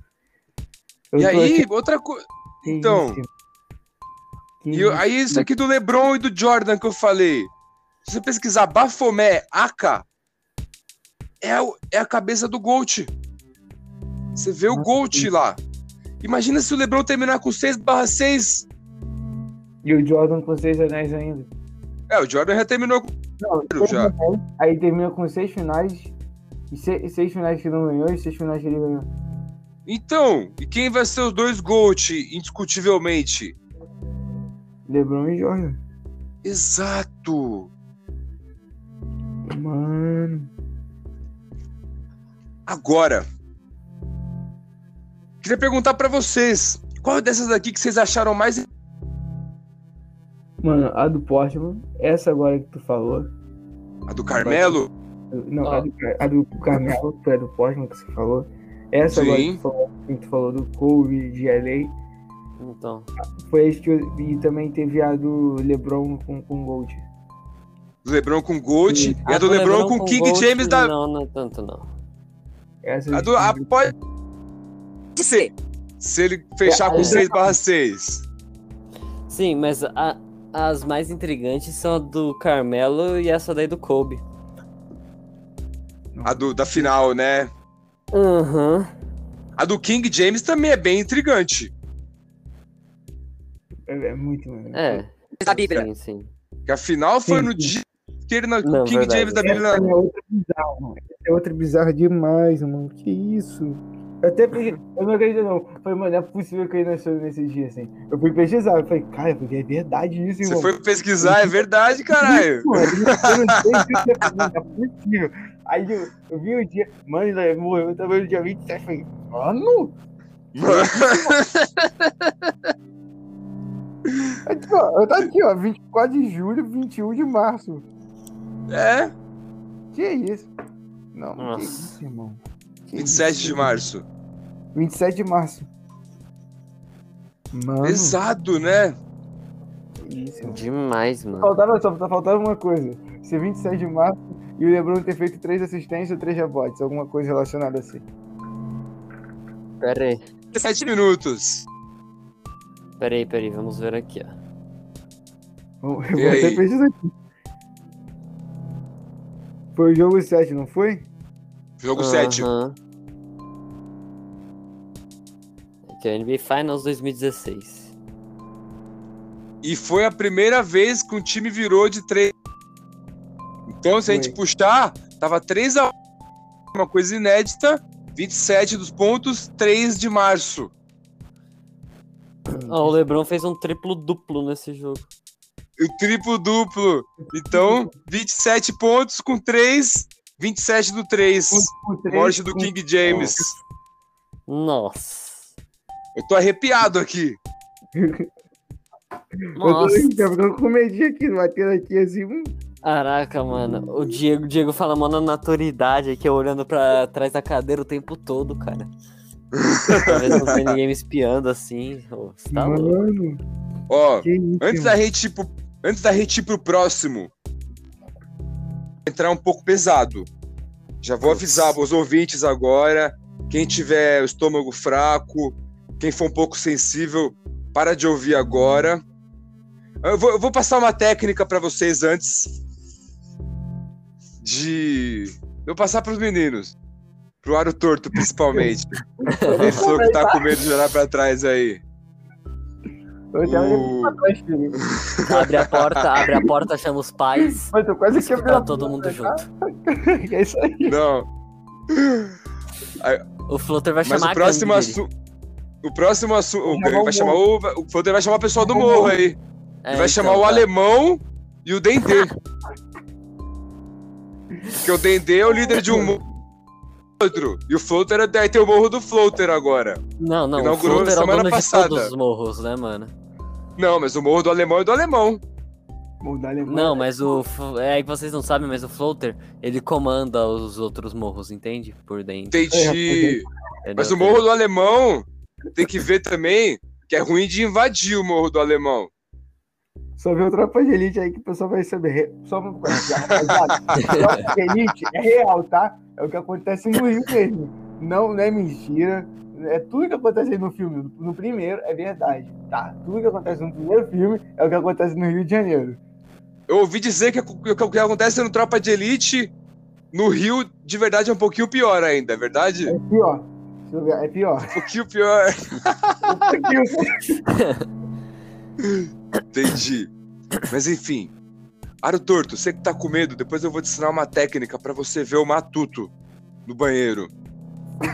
Eu E aí, aqui, outra coisa. então, isso? E aí, isso aqui do LeBron e do Jordan que eu falei. Se você pesquisar Bafomé, Aka, é, o- é a cabeça do Gold. Você vê o Nossa, Gold lá. Imagina se o LeBron terminar com 6/6. E o Jordan com seis anéis ainda. É, o Jordan já terminou com. Não, já. anéis, aí termina com seis finais. E seis, seis finais que não ganhou e seis finais que ele ganhou. Então, e quem vai ser os dois GOAT, indiscutivelmente? LeBron e Jordan. Exato! Mano. Agora, queria perguntar pra vocês: qual dessas aqui que vocês acharam mais. Mano, a do Portman, essa agora que tu falou. A do Carmelo? Não, Ah. a, do, a do Carmelo, que é do Portman que você falou. Essa agora Sim. que tu falou, que tu falou do Kobe, de LA. Então. Foi esse que eu, E também teve a do LeBron com, com Gold. Do LeBron com Sim. e a do do LeBron, com King Gold, James da. Não, não é tanto, não. Essa A do, a, pode ser. Se ele fechar com É, 6/6. Sim, mas a- as mais intrigantes são a do Carmelo e essa daí do Kobe. A do, da final, né? Aham. A do King James também é bem intrigante. É, é muito, mano. É. Da Bíblia. Sim, sim. Que a final foi Sim, no sim. dia que ele na, Não, o King verdade. James da Bíblia. Essa é outra bizarra, mano. Essa é outra bizarra demais, mano. Que isso? Eu até pensei, eu não acredito não. Falei, mano, é possível que ele nasceu nesse dia, assim. Eu fui pesquisar, eu falei, cara, porque é verdade isso, Você irmão. foi pesquisar, é verdade, caralho. Mano, eu não sei eu não é possível. Aí eu, eu vi o dia, mano, ele morreu também no dia 27, eu falei, mano, Aqui, ó, tá aqui, ó. 24 de julho, 21 de março. É, Que isso? Não, Nossa. que isso, irmão. Que 27 isso? de março. 27 de março. Mano, Pesado, né? isso. Demais, mano. Faltava, só tá faltando uma coisa. Ser 27 de março e o LeBron ter feito 3 assistências ou 3 rebotes. Alguma coisa relacionada assim. Pera aí. 7 minutos. Pera aí, pera aí. Vamos ver aqui, ó. E Eu? Você fez isso aqui. Foi o jogo 7, não foi? Jogo 7. Aham. Aqui, ó, NBA Finals 2016. E foi a primeira vez que um time virou de 3. Então, se a gente puxar, tava 3 a 1 uma coisa inédita. 27 dos pontos, 3 de março. Ó, o LeBron fez um triplo duplo nesse jogo. O triplo duplo. Então, 27 pontos com 3, 27 do 3. Com três, Morte do King James. Nossa. Eu tô arrepiado aqui. Eu tô Nossa. eu ficando com medinho aqui, batendo aqui assim. hum. Caraca, mano. O Diego, o Diego fala mó na naturalidade aqui, olhando pra trás da cadeira o tempo todo, cara. Talvez não tenha ninguém me espiando assim. Você tá louco. Mano, Ó, antes da gente pro, antes da gente ir pro próximo, entrar um pouco pesado. Já vou avisar os ouvintes agora. Quem tiver o estômago fraco, quem for um pouco sensível, para de ouvir agora. Eu vou, eu vou passar uma técnica para vocês antes de eu passar para os meninos, pro aro torto principalmente. Ele falou que tá com medo de olhar para trás aí. Eu O-. Abre a porta, abre a porta, chama os pais. Mas tô quase quebrando. Tá todo mundo junto. É isso aí. Não. O Floater vai Mas chamar o próximo assunto. O próximo assunto. Vai Vai o chamar o. O Foder vai chamar o pessoal do morro aí. É, Ele vai então, chamar o tá. alemão e o Dendê. Porque o Dendê é o líder de um morro. Outro. E o Floater é- aí tem o morro do Floater agora. Não, não, o Floater é o semana dono passada. de todos os morros, né, mano? Não, mas o morro do alemão é do alemão. Mudar alemão. Não, mas o. É que vocês não sabem, mas o Floater, ele comanda os outros morros, entende? Por dentro. Entendi. Ele Mas é o morro do alemão tem que ver também que é ruim de invadir o morro do alemão. Só vê o Tropa de Elite aí que o pessoal vai saber. Só uma coisa, rapaziada. Tropa de Elite é real, tá? É o que acontece no Rio mesmo. Não, não é mentira. É tudo que acontece aí no filme. No primeiro é verdade, tá? Tudo que acontece no primeiro filme é o que acontece no Rio de Janeiro. Eu ouvi dizer que o que- acontece no Tropa de Elite no Rio, de verdade, é um pouquinho pior ainda, é verdade? É pior. Deixa eu ver, é pior. Um pouquinho pior. Entendi. Mas enfim. Aro torto, você que tá com medo, depois eu vou te ensinar uma técnica pra você ver o matuto no banheiro.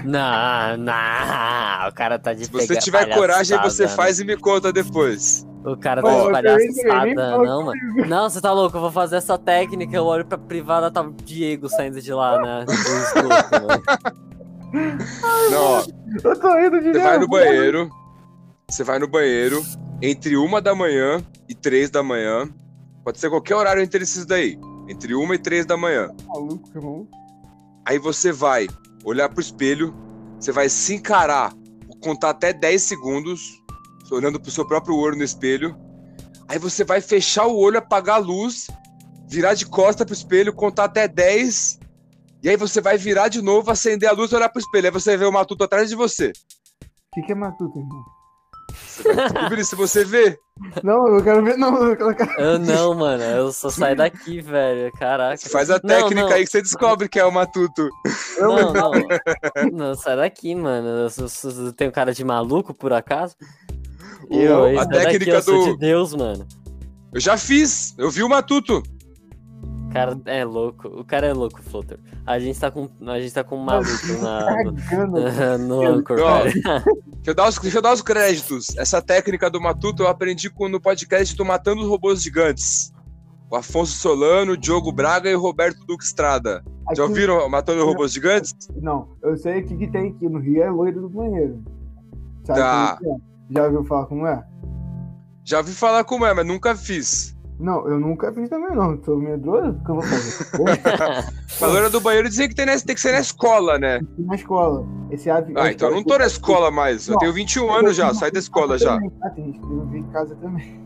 Não, não, o cara tá de Se você tiver coragem, aí você palhaçada, faz e me conta depois. né? O cara Pô, tá de palhaçada, não, mano. Não, você tá louco, eu vou fazer essa técnica, eu olho pra privada, tá o Diego saindo de lá, né? Mano. Não, ó, Eu tô indo de você vai no banheiro. Você vai no banheiro entre uma da manhã e três da manhã. Pode ser qualquer horário entre esses daí. Entre uma e três da manhã. Maluco, irmão. Aí você vai olhar pro espelho, você vai se encarar, contar até 10 segundos, olhando pro seu próprio olho no espelho. Aí você vai fechar o olho, apagar a luz, virar de costa pro espelho, contar até 10. E aí você vai virar de novo, acender a luz olhar pro espelho. Aí você vê o matuto atrás de você. O que, que é matuto, irmão? Descobrir se você vê. Não, eu quero ver. Não, eu quero. Eu não, mano, eu só saio daqui, velho, caraca. Você faz a Não, técnica não. aí que você descobre que é o matuto. Não, não, não, sai daqui, mano. Eu, sou- sou- eu tenho cara de maluco, por acaso? O- Eu, a daqui, técnica eu sou do- de Deus, mano. Eu já fiz, eu vi o matuto. O cara é louco, o cara é louco, Floater. A gente tá com, a gente tá com um maluco na, no, Cagando. no Anchor, Não. Deixa eu, dar os, deixa eu dar os créditos. Essa técnica do Matuto eu aprendi com- no podcast do Matando os Robôs Gigantes. O Afonso Solano, o Diogo Braga e o Roberto Duque Estrada. Já ouviram Matando os Robôs Gigantes? Não, eu sei o que, que tem aqui no Rio é loiro do banheiro. Sabe Tá. como é? Já ouviu falar como é? Já ouvi falar como é, mas nunca fiz. Não, eu nunca fiz também não. Tô medroso, o que eu vou fazer? Porra, A loira do banheiro dizem que tem, tem que ser na escola, né? na escola. Esse ave- Ah, então eu não tô na escola mais. Eu Não. tenho 21 anos já, saí da escola já. Ah, tem gente que vive em casa também.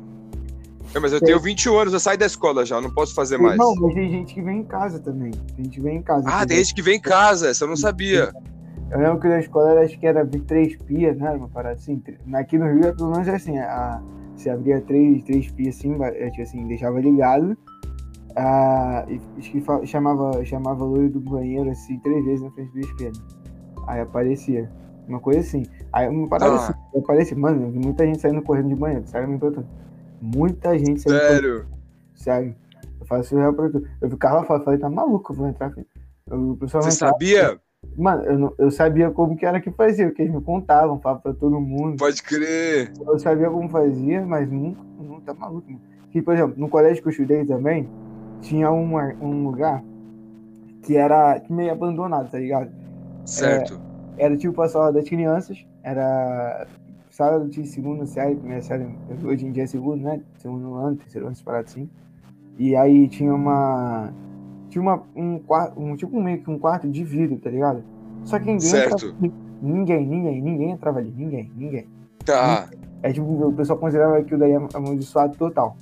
É, mas eu tenho 21 anos, eu saí da escola já, não posso fazer mais. Não, mas tem gente que vem em casa também. Tem gente que vem em casa. Ah, tem entendeu? gente que vem em casa, essa eu não sabia. Eu lembro que na escola acho que era abrir três pias, né? Uma parada assim. Aqui no Rio, pelo menos é assim. A, você abria três, três pias assim, é, tipo assim, deixava ligado. Ah, e chamava, chamava loiro do banheiro assim, três vezes na frente do espelho. Aí aparecia. Uma coisa assim. Aí uma parada Tá. assim. Aparecia, mano, eu vi muita gente saindo correndo de banheiro, sério, me. Muita gente saindo correndo Sério. Sério. Eu faço real pra tu. Eu ficava falando, falei, tá maluco, eu vou entrar aqui. Eu, o pessoal Você entrar. sabia? Mano, eu, não- eu sabia como que era que fazia, porque eles me contavam, falavam pra todo mundo. Pode crer. Eu sabia como fazia, mas nunca, não tá maluco. Mano. Que, por exemplo, no colégio que eu estudei também, tinha uma, um lugar que era meio abandonado, tá ligado? Certo. Era tipo a sala das crianças, era sala de segundo série, primeira série, hoje em dia é segundo, né? Segundo ano, terceiro ano, essa parada assim. E aí tinha uma. Tinha uma, um quarto, um, tipo meio que um quarto de vidro, tá ligado? Só que ninguém Certo. entrava ali. Ninguém, ninguém, ninguém entrava ali, ninguém, ninguém. Tá. É tipo, o pessoal considerava aquilo daí amaldiçoado total.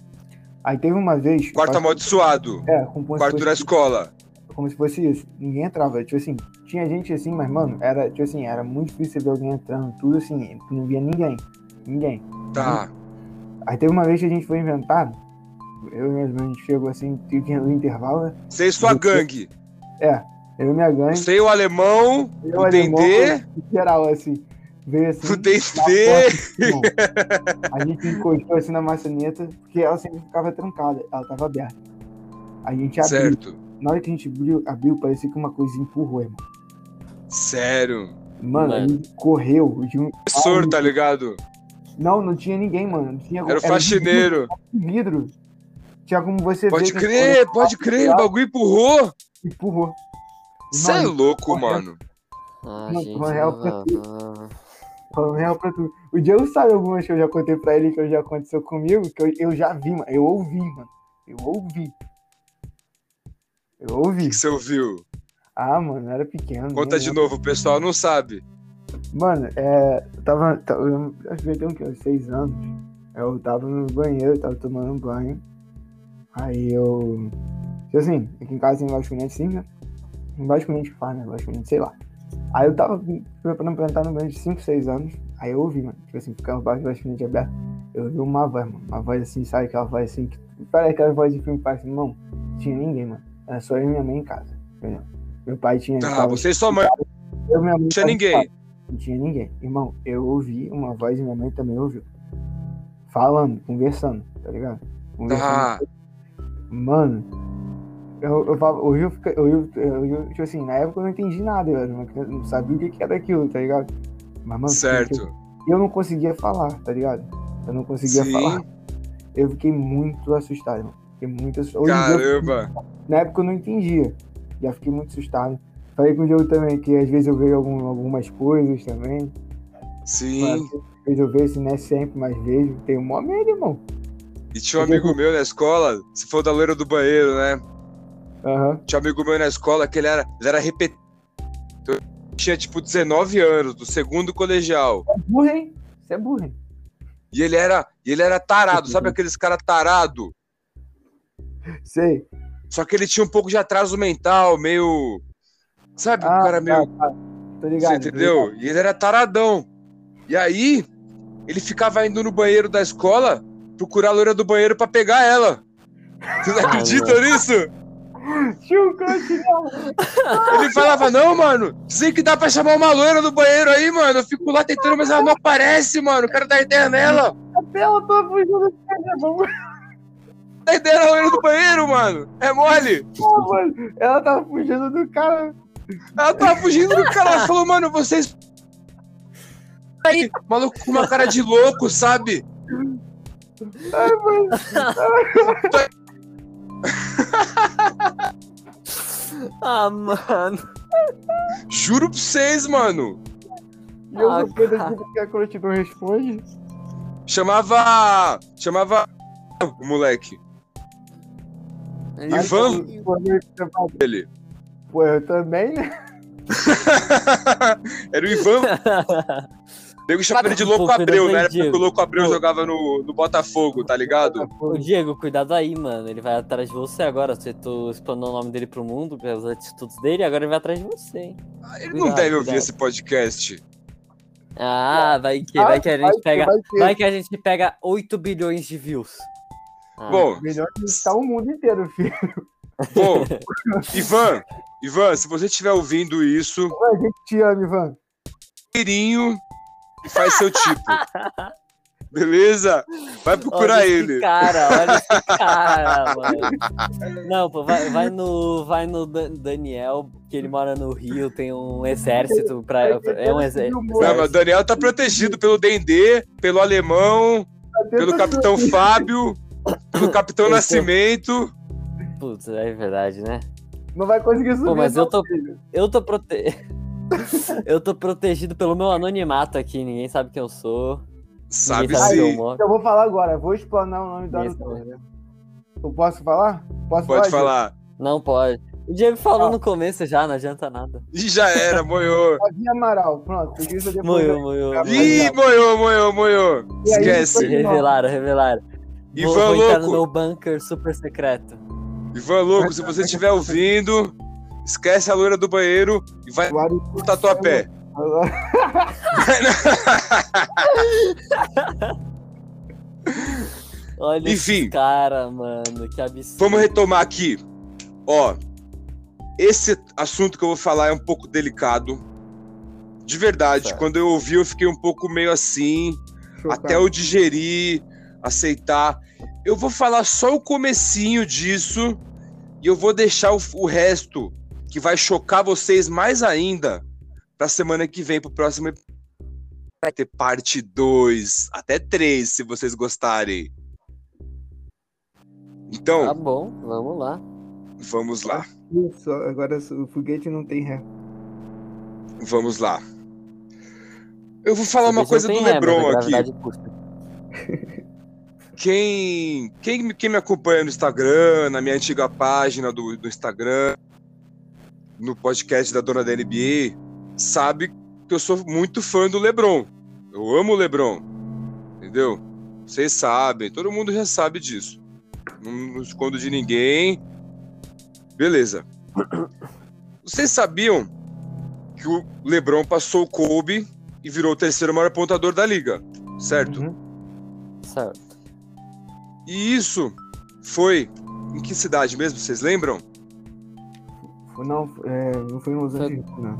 Aí teve uma vez. Quarto amaldiçoado. É, com Quarto da escola. como se fosse isso. Ninguém entrava. Tipo assim, tinha gente assim, mas, mano, era, tipo assim, era muito difícil você ver alguém entrando, tudo assim, não via ninguém. Ninguém. Tá. Aí teve uma vez que a gente foi inventar, eu e meus irmãos, a gente chegou assim, tinha no intervalo, né? Você e sua gangue. É, eu e minha gangue, Você e o alemão, eu o Dendê, geral, assim, veio assim, o Dendê. irmão. a gente encostou assim na maçaneta, porque ela sempre ficava trancada, ela tava aberta. A gente abriu, Certo. na hora que a gente abriu, abriu parecia que uma coisa empurrou, irmão. Sério. Mano, a Mano. gente correu de um... Professor, tá ligado? Não, não tinha ninguém, mano. Não tinha Era o faxineiro. vidro. Tinha como você Pode crer, pode crer. O bagulho empurrou. Empurrou. Você é louco, mano. Ah, gente. real pra. Falando real pra tu. O Diego sabe algumas que eu já contei pra ele que já aconteceu comigo, que eu, eu já vi, mano. Eu ouvi, mano. Eu ouvi. Eu O ouvi. que você ouviu? Ah, mano, era pequeno. Conta de novo, o pessoal não sabe. Mano, é. Eu tava. ta- Eu acho que eu tenho o quê? Uns seis anos. Eu tava no banheiro, tava tomando banho. Aí eu. Tipo assim, aqui em casa tem vasculhante sim, né? Um vasculhante que faz, né? Vasculhante, sei lá. Aí eu tava preparando pra entrar no banho de 5, 6 anos. Aí eu ouvi, mano. Tipo assim, ficava baixo do vasculhante aberto. Eu ouvi uma voz, mano. Uma voz assim, sabe? Aquela voz assim. Que... Parece aquela voz de filme parece, não. Tinha ninguém, mano. Era só eu e minha mãe em casa. Entendeu? Meu pai tinha. Tá, tava- você e sua mãe. eu e minha mãe Não tinha ninguém. não tinha ninguém. Irmão, eu ouvi uma voz e minha mãe também ouviu. Falando, conversando, tá ligado? Conversando. Tá. Mano, eu, eu, falo- eu, eu, eu, eu, eu, eu, tipo assim, na época eu não entendi nada, criança, não sabia o que, que era aquilo, tá ligado? Mas, mano, Certo. eu não conseguia falar, tá ligado? Eu não conseguia Sim. falar. Eu fiquei muito assustado, irmão. Fiquei muito assustado. Hoje dia Caramba. na época eu não entendia. Já fiquei muito assustado. Falei com o Diogo também que às vezes eu vejo algum- algumas coisas também. Sim. Às vezes eu vejo, não é sempre, mas vejo. Tenho mó medo, irmão. E tinha um amigo meu na escola, se for da loira do banheiro, né? Aham. Tinha um amigo meu na escola que ele era, ele era repetido. Tinha tipo 19 anos, do segundo colegial. Burro, hein? Você é burro, hein? E ele era, ele era tarado, sabe aqueles cara tarado? Sei. Só que ele tinha um pouco de atraso mental, meio. Sabe, o Ah, cara meio. tá, tá. Tô ligado. Você entendeu? E ele era taradão. E aí, ele ficava indo no banheiro da escola procurar a loira do banheiro pra pegar ela. Vocês Ah, acreditam nisso? Ele falava, não, mano, dizem que dá pra chamar uma loira do banheiro aí, mano. Eu fico lá tentando, mas ela não aparece, mano. Eu quero dar ideia nela. Até ela tô fugindo do cara, vamos Dá ideia na loira do banheiro, mano. É mole. mano. Ela tava fugindo do cara. Ela tava fugindo do cara. Ela falou, mano, vocês. Aí, maluco com uma cara de louco, sabe? Ai, mano. Ah, mano. Juro pra vocês, mano. E eu Ah, aqui porque a Cruz não responde. Chamava. Chamava. O moleque. Ivan? Pô, eu- Ele. Pô, eu também, né? Era o Ivan. O nego chamava ele de Louco Pô, Abreu, né? Era porque Diego. o Louco Abreu Pô. jogava no, no Botafogo, tá ligado? Ô, Diego, cuidado aí, mano. Ele vai atrás de você agora. Você tu explanou o nome dele pro mundo, pelas atitudes dele, agora ele vai atrás de você, hein? Ele não Cuidado, deve ouvir cuidado. esse podcast. Ah, vai que, vai que a gente pega. vai que a gente pega 8 bilhões de views. Ah, Bom, Melhor que estar o mundo inteiro, filho. bom. Ivan, Ivan, se você estiver ouvindo isso, A gente te ama, Ivan. cheirinho e faz seu tipo. Beleza? Vai procurar olha ele. Esse cara, olha esse cara, mano. Não, pô, vai, vai no, vai no Dan- Daniel, que ele mora no Rio, tem um exército pra. É um exército. Não, mas o Daniel tá protegido pelo Dendê, pelo Alemão, pelo Capitão Fábio, pelo Capitão Nascimento. Putz, é verdade, né? Não vai conseguir subir. Pô, mas eu tô- filho. Eu tô prote... Eu tô protegido pelo meu anonimato aqui, ninguém sabe quem eu sou. Sabe sabe onde eu. Eu vou falar agora, vou explanar o nome da Ninguém Lutora. Eu posso falar? Posso Pode falar? falar. Não pode. O Diego falou Ah. no começo já, não adianta nada. Ih, já era, moiou. Davi Amaral, pronto. Moiou, moiou. Ih, moiou. Moiou, moiou. E Esquece. Revelaram, revelaram. Vou, Ivan vou entrar no Louco. meu bunker super secreto. Ivan Louco, se você estiver ouvindo, esquece a loira do banheiro e vai Agora- pro tatuapé. agora- Olha Enfim. esse cara, mano, que absurdo. Vamos retomar aqui. Ó, esse assunto que eu vou falar é um pouco delicado. De verdade, quando eu ouvi, eu fiquei um pouco meio assim, Chocado. até eu digerir, aceitar. Eu vou falar só o comecinho disso e eu vou deixar o, o resto, que vai chocar vocês mais ainda, pra semana que vem, pro próximo ep- Vai ter parte 2, até 3, se vocês gostarem. Então, Tá bom, vamos lá. vamos lá. Isso, agora o foguete não tem ré. Vamos lá. Eu vou falar uma coisa do Lebron aqui. Quem, quem, quem me acompanha no Instagram, na minha antiga página do, do Instagram, no podcast da dona da NBA, sabe que eu sou muito fã do LeBron. Eu amo o LeBron. Entendeu? Vocês sabem, todo mundo já sabe disso. Não, não escondo de ninguém. Beleza. Vocês sabiam que o LeBron passou o Kobe e virou o terceiro maior pontador da liga, certo? Uhum. Certo. E isso foi em que cidade mesmo? Vocês lembram? Foi- Não, é, não foi em Los Foi- Angeles, não.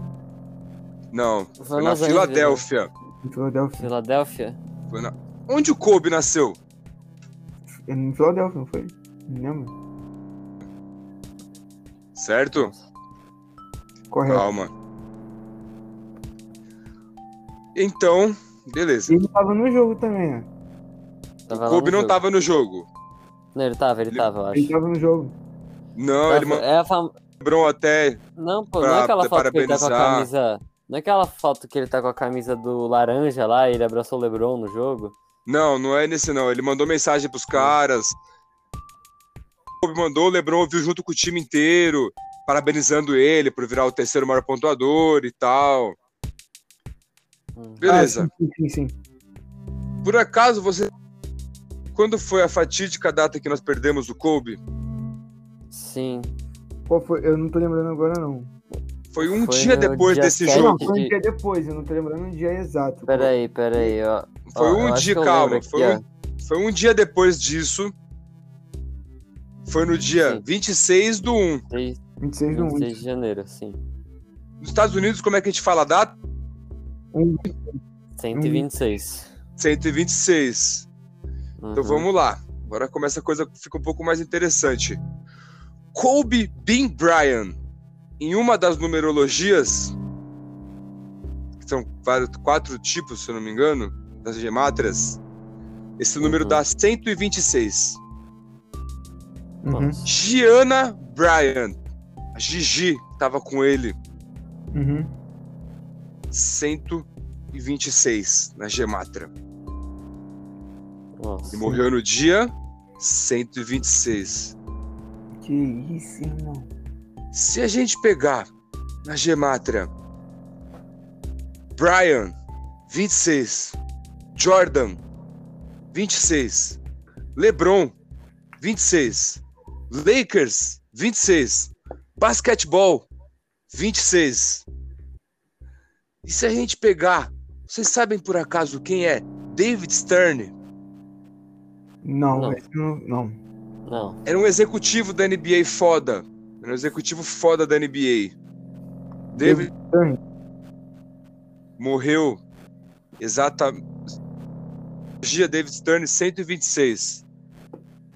Não, Foi foi na Angeles, Filadélfia. Em Filadélfia. Filadélfia? Foi na... Onde o Kobe nasceu? Em Filadélfia, não foi? Não lembro. Certo? Correto. Calma. Então, beleza. Ele tava no jogo também, né? Tava O Kobe não jogo. tava no jogo. Não, ele tava, ele Ele- tava, eu Ele acho. tava no jogo. Não, Tava- ele É a fam... LeBron até. Não, pô, pra não é aquela foto que ele tá com a camisa. Não é aquela foto que ele tá com a camisa do laranja lá e ele abraçou o Lebron no jogo? Não, não é nesse não. Ele mandou mensagem pros caras. O Kobe mandou, o LeBron ouviu junto com o time inteiro, parabenizando ele por virar o terceiro maior pontuador e tal. Hum. Beleza. Ah, sim, sim, sim. Por acaso você. Quando foi a fatídica data que nós perdemos o Kobe? Sim. Qual foi? Eu não tô lembrando agora, não. Foi um Foi dia depois dia desse jogo. Não, foi um dia depois, eu não tô lembrando o dia exato. Peraí, peraí, ó. Foi Ó, um dia, calma. lembro Foi aqui, um, foi um dia depois disso. Foi no dia Sim. 26 do 1. 6, 26 do 1. 26 de janeiro, sim. Nos Estados Unidos, como é que a gente fala a data? 126. 126. Então Uhum. vamos lá. Agora começa a coisa fica um pouco mais interessante. Kobe Bean Bryant, em uma das numerologias, que são vários, quatro tipos, se eu não me engano, das gemátrias, esse número Uhum. dá 126. Uhum, Gianna Bryant, a Gigi, que tava com ele, uhum. 126 na Gematra. Nossa. Ele morreu no dia 126. Que isso, irmão. Se a gente pegar na Gematra Brian, 26. Jordan, 26. LeBron, 26. Lakers, 26. Basquetebol, 26. E se a gente pegar, vocês sabem por acaso quem é David Stern? Não, Não. não. Não. Era um executivo da NBA foda. Era um executivo foda da NBA. David Stern. morreu exatamente. Dia David Stern 126.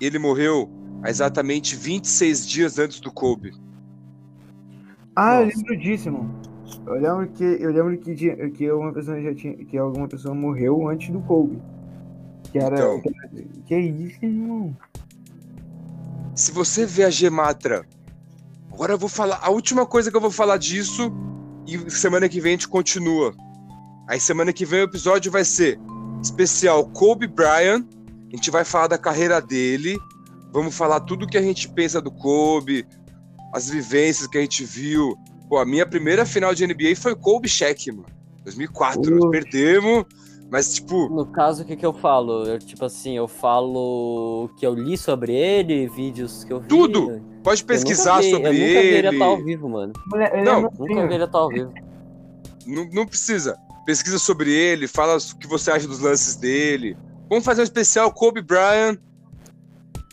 Ele morreu há exatamente 26 dias antes do Kobe. Ah, eu Nossa. lembro disso, irmão. Eu lembro que eu lembro que, tinha- que alguma pessoa já tinha que alguma pessoa morreu antes do Kobe. Que era Então. que, que é isso, irmão? Se você vê a Gematra, agora eu vou falar a última coisa que eu vou falar disso e semana que vem a gente continua. Aí semana que vem o episódio vai ser especial Kobe Bryant. A gente vai falar da carreira dele. Vamos falar tudo que a gente pensa do Kobe, as vivências que a gente viu. Pô, a minha primeira final de NBA foi Kobe Shaq, mano. 2004. Nós Poxa. perdemos, mas tipo, No caso, o que que eu falo? Eu, tipo assim, eu falo o que eu li sobre ele, vídeos que eu vi. Tudo! pode pesquisar vi- sobre eu nunca vi ele ele. atuar ao vivo, mano. Eu Não, Nunca vi ele atuar ao vivo. Não, não precisa. Pesquisa sobre ele, fala o que você acha dos lances dele. Vamos fazer um especial Kobe Bryant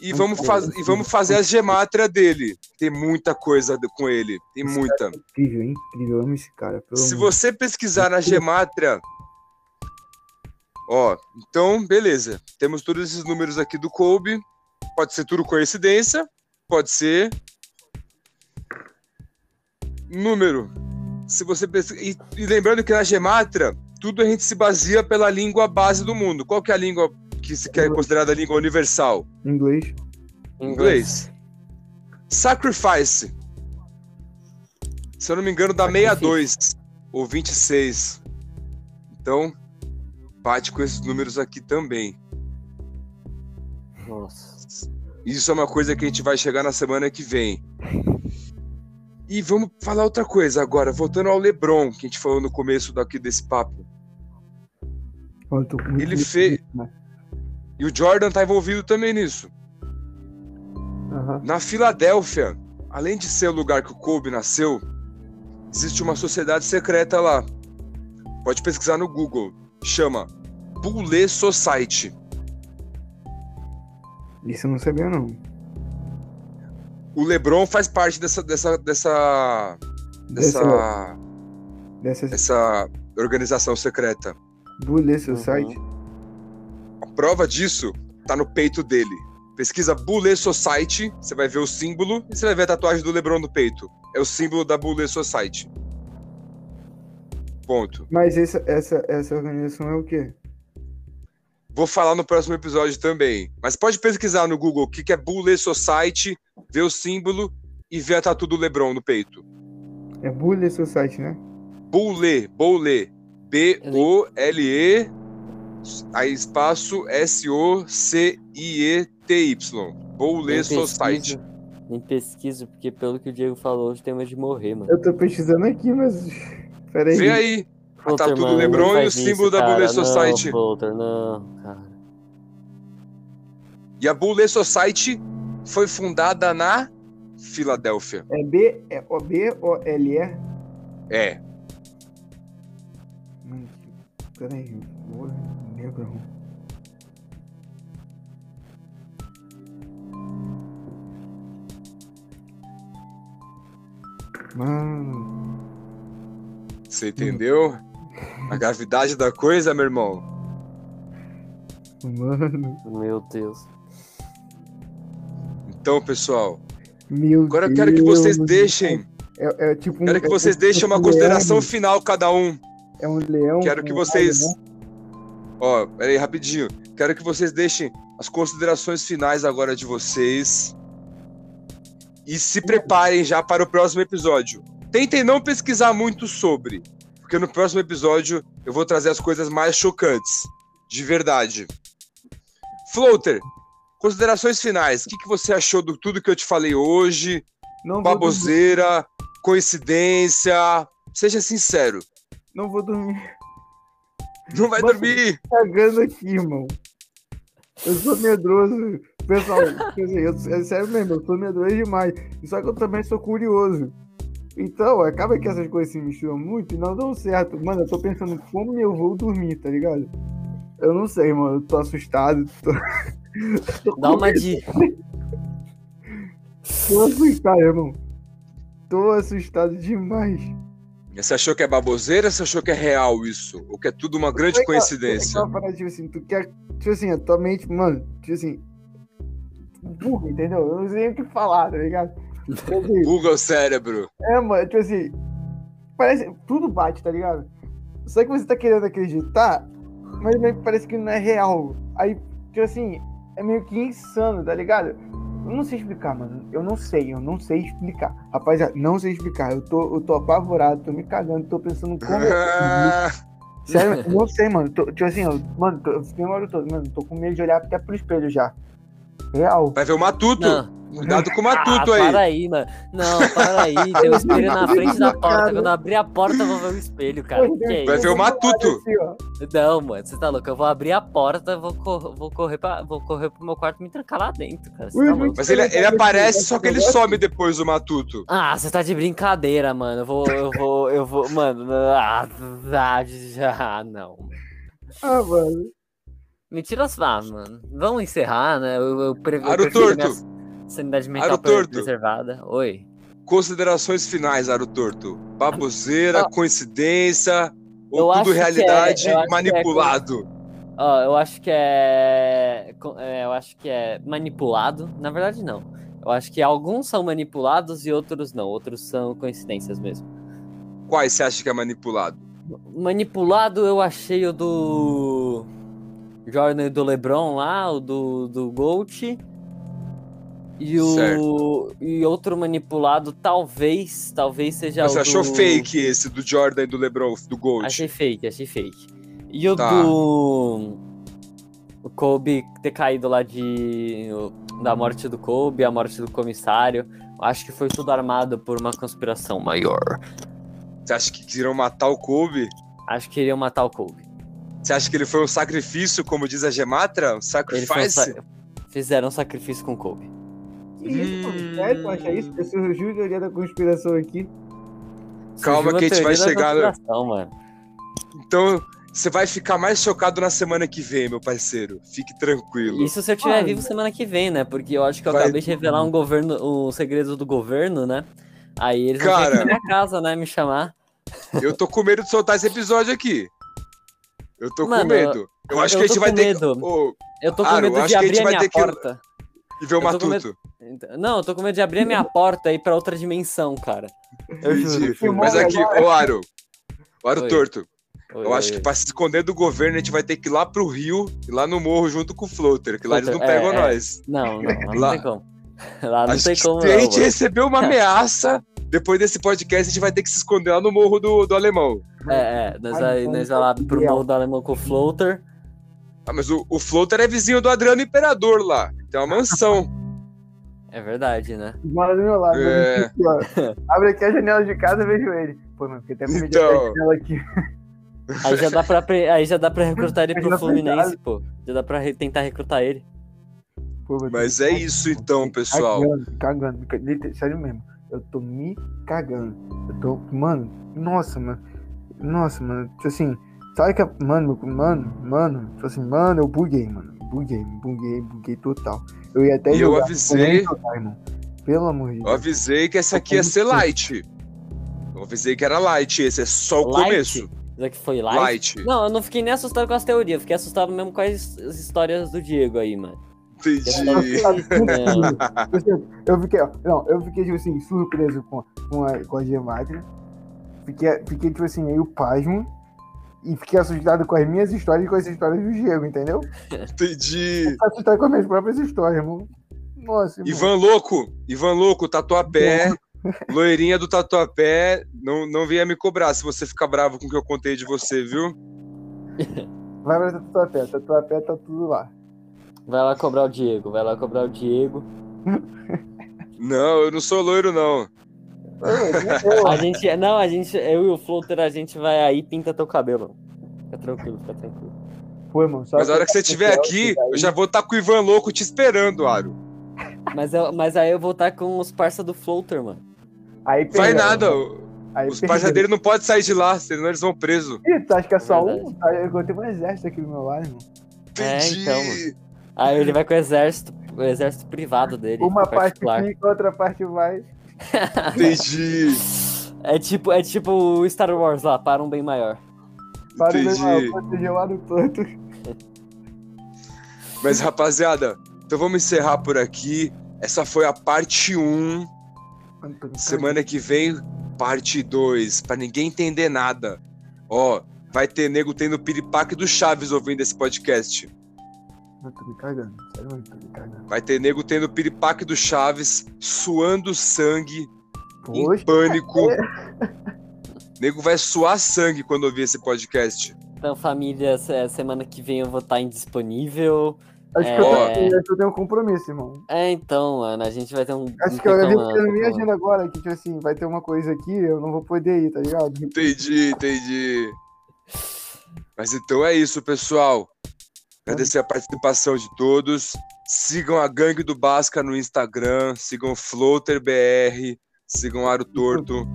e vamos, faz, e vamos fazer a gemátria dele. Tem muita coisa com ele. Tem muita. incrível, incrível. Eu amo esse cara. Se amor. você pesquisar na gemátria. Ó, então, beleza. Temos todos esses números aqui do Kobe. Pode ser tudo coincidência. Pode ser. Número. Se você. E, e lembrando que na gemátria, tudo a gente se baseia pela língua base do mundo. Qual que é a língua que se quer considerada a língua universal? Inglês. Inglês. Sacrifice. Se eu não me engano, dá Sacrifício. 62 ou 26. Então, bate com esses números aqui também. Nossa. Isso é uma coisa que a gente vai chegar na semana que vem. E vamos falar outra coisa agora, voltando ao LeBron, que a gente falou no começo daqui desse papo. Ele fez- né? E o Jordan tá envolvido também nisso. Aham. Na Filadélfia, além de ser o lugar que o Kobe nasceu, existe uma sociedade secreta lá. Pode pesquisar no Google. Chama Bule Society. Isso eu não sabia, não. O LeBron faz parte dessa dessa dessa dessa Dessa dessa organização secreta. Bullet Society. A prova disso tá no peito dele. Pesquisa Bule Society, você vai ver o símbolo e você vai ver a tatuagem do LeBron no peito. É o símbolo da Bule Society. Ponto. Mas essa, essa, essa organização é o quê? Vou falar no próximo episódio também. Mas pode pesquisar no Google o que, que é Bule Society, ver o símbolo e ver a tatu do LeBron no peito. É Bullet Society, né? Bule, Bule. B-O-L-E, aí espaço S-O-C-I-E-T-Y. Bule Nem Society. nem pesquiso, porque pelo que o Diego falou, hoje tem medo de morrer, mano. Eu tô pesquisando aqui, mas. Peraí. Vê aí. A tatu do LeBron e o símbolo isso, da Bule cara. Society. Não, Potter, não, cara. E a Bule Society foi fundada na Filadélfia. É B, é O B O L E. É. Mano, Peraí, negro. Mano, Você entendeu? A gravidade da coisa, meu irmão. mano, Meu Deus. Então, pessoal, meu agora eu quero que vocês Deus. deixem, É, é tipo um, quero que é vocês tipo deixem uma um consideração leão, final cada um. É um leão. Quero que vocês, né? ó, peraí rapidinho. Quero que vocês deixem as considerações finais agora de vocês e se preparem já para o próximo episódio. Tentem não pesquisar muito sobre, porque no próximo episódio eu vou trazer as coisas mais chocantes. De verdade. Floater, considerações finais. O que, que você achou do tudo que eu te falei hoje? Não. Baboseira, coincidência. Seja sincero. Não vou dormir. Não vai Nossa. dormir. Cagando aqui, irmão. Eu sou medroso. Pessoal, eu, é sério mesmo, eu sou medroso demais. Só que eu também sou curioso. Então, acaba que essas coisas se misturam muito e não dão certo. Mano, eu tô pensando como eu vou dormir, tá ligado? Eu não sei, mano. Eu tô assustado. Tô, tô Dá uma dica. Tô assustado, irmão. Tô assustado demais. Você achou que é baboseira ou você achou que é real isso? Ou que é tudo uma grande coincidência? legal parar, tipo assim, tu quer. Tipo assim, a tua mente, mano, tipo assim. Burro, entendeu? Eu não sei o que falar, tá ligado? Tipo assim, Google cérebro. é, mano, tipo assim. Parece. Tudo bate, tá ligado? Só que você tá querendo acreditar, mas parece que não é real. Aí, tipo assim, é meio que insano, tá ligado? Eu não sei explicar, mano. Eu não sei, eu não sei explicar. Rapaziada, não sei explicar. Eu tô, eu tô apavorado, tô me cagando, tô pensando como. Sério, eu não sei, mano. Tô, tipo assim, eu, mano, tô, eu fiquei uma hora toda, mano, tô com medo de olhar até pro espelho já. Real. Vai ver o Matuto. Não. Cuidado com o Ah, Matuto para aí. aí, mano. Não, para aí. Tem um espelho na frente da porta. Quando eu abrir a porta, eu vou ver o espelho, cara. Que é Vai ver o Matuto. Não, mano, você tá louco. Eu vou abrir a porta, vou, cor- vou, correr, pra, vou correr pro meu quarto e me trancar lá dentro, cara. Tá? Mas ele, ele aparece, só que ele some depois do Matuto. Ah, você tá de brincadeira, mano. Eu vou, eu vou, eu vou. Mano, ah, ah, já, não. Ah, mano. Mentira, ah, mano. Vamos encerrar, né? Eu, eu, pre- eu Aro prefiro torto. sanidade mental Aro torto. preservada. Oi. Considerações finais, Aro Torto. Baboseira, coincidência, Eu ou acho tudo é- realidade eu é manipulado. Ó, eu acho que é, co- é, Eu acho que é manipulado. Na verdade, não. Eu acho que alguns são manipulados e outros não. Outros são coincidências mesmo. Quais você acha que é manipulado? Manipulado eu achei o do. Jordan e do LeBron lá, o do, do Gold. E o. E outro manipulado, talvez. Talvez seja Você o. achou do... fake esse do Jordan e do LeBron, do Gold? Achei fake, achei fake. E o Tá. do. O Kobe ter caído lá de. Da morte do Kobe, a morte do comissário. Acho que foi tudo armado por uma conspiração maior. Você acha que queriam matar o Kobe? Acho que iriam matar o Kobe. Você acha que ele foi um sacrifício, como diz a Gematra? Um foi um sacrifice? sa- Fizeram um sacrifício com o Kobe. Que isso, mano? Hum. Sério, tu acha isso? Eu surgiu a teoria da conspiração aqui. Calma Surgiu que a gente vai chegar mano. Então, você vai ficar mais chocado na semana que vem, meu parceiro. Fique tranquilo. Isso se eu estiver vivo semana que vem, né? Porque eu acho que eu Vai- acabei de revelar um governo, um segredo do governo, né? Aí eles vão Cara. vir aqui na minha casa, né? Me chamar. Eu tô com medo de soltar esse episódio aqui. Eu tô Mano, com medo. Eu acho eu que a gente vai ter medo. que. Ô, Eu tô com medo de a abrir gente a minha que- porta. e ver o Matuto. Não, eu tô com medo de abrir a minha porta e ir pra outra dimensão, cara. Entendi. Mas aqui, ô Aro. O Aro Oi. Torto. Oi, Eu oi, acho que pra se esconder do governo, a gente vai ter que ir lá pro Rio e lá no morro junto com o Floater, que lá eles não Floater, é, pegam é. nós. Não, não, lá não tem como. Lá não Acho tem como, se a gente mano. receber uma ameaça, depois desse podcast, a gente vai ter que se esconder lá no morro do, do alemão. É, é, nós vai, então, nós vai lá pro morro do alemão com o floater. Ah, mas o, o Floater é vizinho do Adriano Imperador lá. Tem uma mansão. É verdade, né? Mora do meu lado. É. Abre aqui a janela de casa e vejo ele. Pô, mano, fiquei até com medo de Então. janela aqui. Aí já dá pra, aí já dá pra recrutar ele Mas pro verdade- Fluminense, pô. Já dá pra re- tentar recrutar ele. Pô, Mas é isso então, pessoal. Cagando, cagando. Sério mesmo. Eu tô me cagando. Eu tô. Mano, nossa, mano. Nossa, mano. Tipo assim, sabe que. a- Mano, mano, mano. Tipo assim, mano, eu buguei, mano. Buguei, buguei, buguei total. Eu ia até E eu jogar, avisei- eu ia jogar, irmão. Pelo amor de Eu Deus. avisei que essa aqui ia ser light. Eu avisei que era light, esse é só o Light? começo. Isso aqui foi light. Light. Não, eu não fiquei nem assustado com as teorias, eu fiquei assustado mesmo com as, as histórias do Diego aí, mano. Entendi. Eu fiquei, ó, não, eu fiquei, tipo assim, surpreso com, com a, com a gematria. Fiquei, fiquei, tipo assim, meio pasmo. E fiquei assustado com as minhas histórias e com as histórias do Diego, entendeu? Entendi. Fiquei assustado com as minhas próprias histórias, irmão. Nossa, irmão. Ivan Louco, Ivan Louco, Tatuapé. Loirinha do Tatuapé, não, não venha me cobrar se você ficar bravo com o que eu contei de você, viu? Vai pra Tatuapé, Tatuapé tá tudo lá. Vai lá cobrar o Diego, vai lá cobrar o Diego. Não, eu não sou loiro, não. A gente, não, a gente, eu e o Floater, a gente vai aí e pinta teu cabelo. Fica tranquilo, fica tranquilo. Pô, irmão, só Mas a hora que você estiver aqui, eu já vou estar com o Ivan louco te esperando, Aro. Mas, eu, mas aí eu vou estar com os parça do Floater, mano. Aí Vai nada, Aí os parceiros dele não podem sair de lá, senão eles vão preso. Ih, tu acha que é só Verdade. um? Tá, Eu tenho um exército aqui do meu lado, irmão. É, Entendi. então, mano. Aí ele vai com o exército, o exército privado dele. Uma parte fica, outra parte vai. Entendi. É tipo, é tipo o Star Wars lá, para um bem maior. Para meu Entendi. irmão, proteger o lado todo. Mas, rapaziada, então vamos encerrar por aqui. Essa foi a parte 1. Semana que vem, parte 2. Pra ninguém entender nada. Ó, vai ter nego tendo piripaque do Chaves ouvindo esse podcast. Eu tô me cagando. Sério, eu tô me cagando. Vai ter nego tendo piripaque do Chaves, suando sangue, em Poxa, pânico. Nego vai suar sangue quando ouvir esse podcast. Então, família, se- semana que vem eu vou estar indisponível. acho, é- que eu tenho, acho que eu tenho um compromisso, irmão. É, então, mano, a gente vai ter um. Acho um que eu lá, na minha agenda agora que, tipo assim, vai ter uma coisa aqui, eu não vou poder ir, tá ligado? Entendi, entendi. Mas então é isso, pessoal. Agradecer a participação de todos. Sigam a Gangue do Basca no Instagram. Sigam o FloaterBR. Sigam Aro Torto.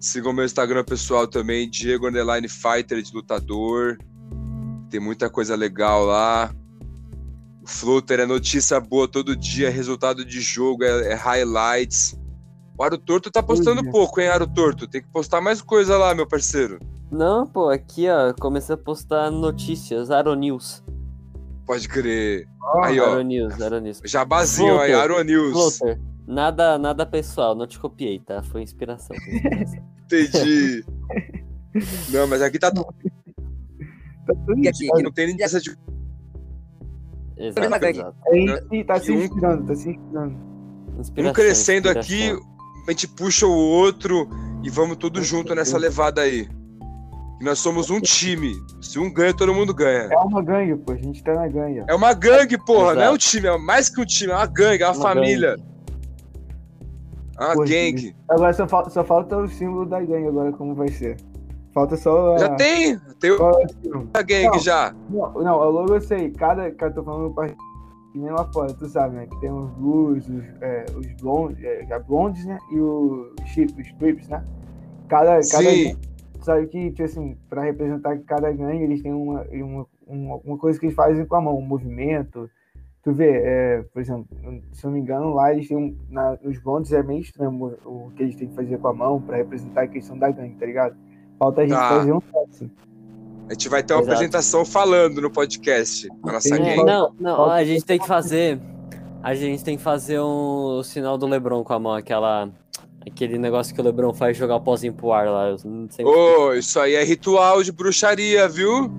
Sigam meu Instagram pessoal também, Diego Underline Fighter de lutador. Tem muita coisa legal lá. O Floater é notícia boa todo dia, resultado de jogo, é, é highlights. O Aro Torto tá postando pouco, hein, Aro Torto? Tem que postar mais coisa lá, meu parceiro. Não, pô, aqui, ó, comecei a postar notícias, Aeronews. Pode crer. Ó, Aí, ó. Aeronews, Aeronews. Jabazinho aí, Floater. Aro News. Floater, nada, nada pessoal, não te copiei, tá? Foi inspiração. foi inspiração. Entendi. Não, mas aqui tá tudo. tá tudo Aqui, aqui não tem nem essa de. Exato, exato. É, tá se um- inspirando, tá se inspirando. Inspiração, Um crescendo inspiração. aqui, a gente puxa o outro e vamos tudo junto nessa levada aí. Nós somos um time. Se um ganha, todo mundo ganha. É uma gangue, pô, a gente tá na gangue. É uma gangue, porra. Não é um Exato. time, é mais que um time, é uma gangue, é uma, Uma família. gangue. É uma gangue. Agora só falta, só falta o símbolo da gangue agora, como vai ser. Falta só a... Já tem. Tem é o símbolo? a gangue Não. já. Não, não, o logo eu sei. Cada, cada tô falando parte que nem lá fora, tu sabe, né? Que tem os blues, os, é, os blondes, é, blondes, né? E os chip, os trips, né? Cada, cada Sim. Sabe que, tipo assim, pra representar cada gangue, eles têm uma, uma, uma, uma coisa que eles fazem com a mão, um movimento. Tu vê, é, por exemplo, se eu não me engano, lá eles têm um. Na, os blondes é meio estranho o, o que eles têm que fazer com a mão pra representar a questão da gangue, tá ligado? Falta a gente Tá. fazer um assim. A gente vai ter uma Exato. apresentação falando no podcast. Nossa É, não, não, a gente tem que fazer. A gente tem que fazer um, o sinal do Lebron com a mão, aquela. Aquele negócio que o Lebron faz jogar o pozinho pro ar lá. Não. Ô, isso aí é ritual de bruxaria, viu?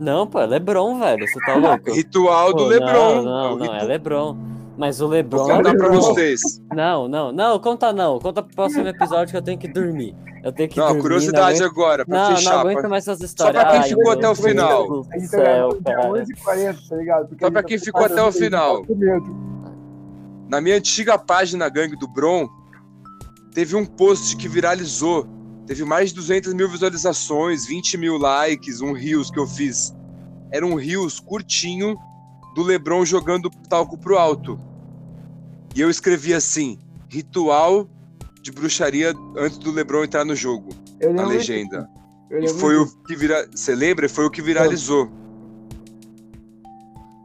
Não, pô, é Lebron, velho. Você tá louco? Ritual do Pô, Lebron. Não, não, não, é Lebron. Mas o Lebron. Vou contar pra vocês. Não, não, não, conta não. Conta pro próximo episódio que eu tenho que dormir. Eu tenho que Não, dormir. curiosidade não agora, aguento, pra não, não fechar. aguento pra- mais essas histórias. pra quem Ai, ficou até o Deus final. do tá céu, gravando até cara. 11h40, tá ligado? Porque Só pra quem tá ficou até o final. Na minha antiga página Gangue do Bron, teve um post que viralizou. Teve mais de 200 mil visualizações, 20 mil likes, um Rios que eu fiz. Era um Rios curtinho do Lebron jogando talco pro alto. E eu escrevi assim: ritual de bruxaria antes do Lebron entrar no jogo. Eu Na lembro legenda. E foi o que vira. Você lembra? Foi o que viralizou.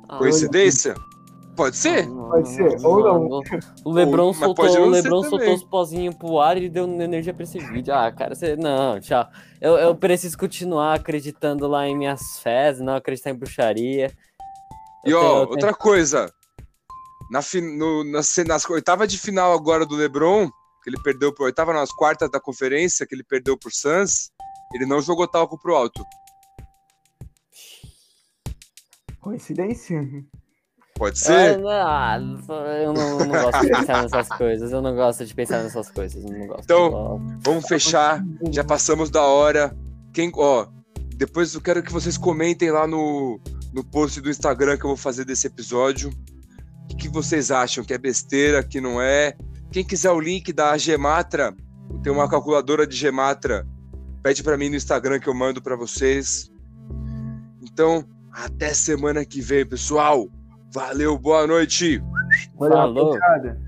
Ah, Coincidência? Pode ser? Pode ser, ou não. O Lebron soltou, o Lebron também. soltou os pozinhos pro ar e deu energia pra esse vídeo. Ah, cara, você. Não, tchau. Eu, eu preciso continuar acreditando lá em minhas fés, não acreditar em bruxaria. E Eu ó, tenho- outra coisa. Na, fin- no, nas, nas oitavas de final agora do LeBron, que ele perdeu por oitava, nas quartas da conferência, que ele perdeu por Suns, ele não jogou talco pro alto. Coincidência? Pode ser? Ah, não, eu não, não gosto de pensar nessas coisas. Eu não gosto de pensar nessas coisas. Então, vamos fechar. Já passamos da hora. Quem, ó, depois eu quero que vocês comentem lá no, no post do Instagram que eu vou fazer desse episódio. O que, que vocês acham? Que é besteira, que não é? Quem quiser o link da Gematra, tem uma calculadora de Gematra, pede para mim no Instagram que eu mando para vocês. Então, até semana que vem, pessoal. Valeu, boa noite. Valeu, Falou. rapaziada.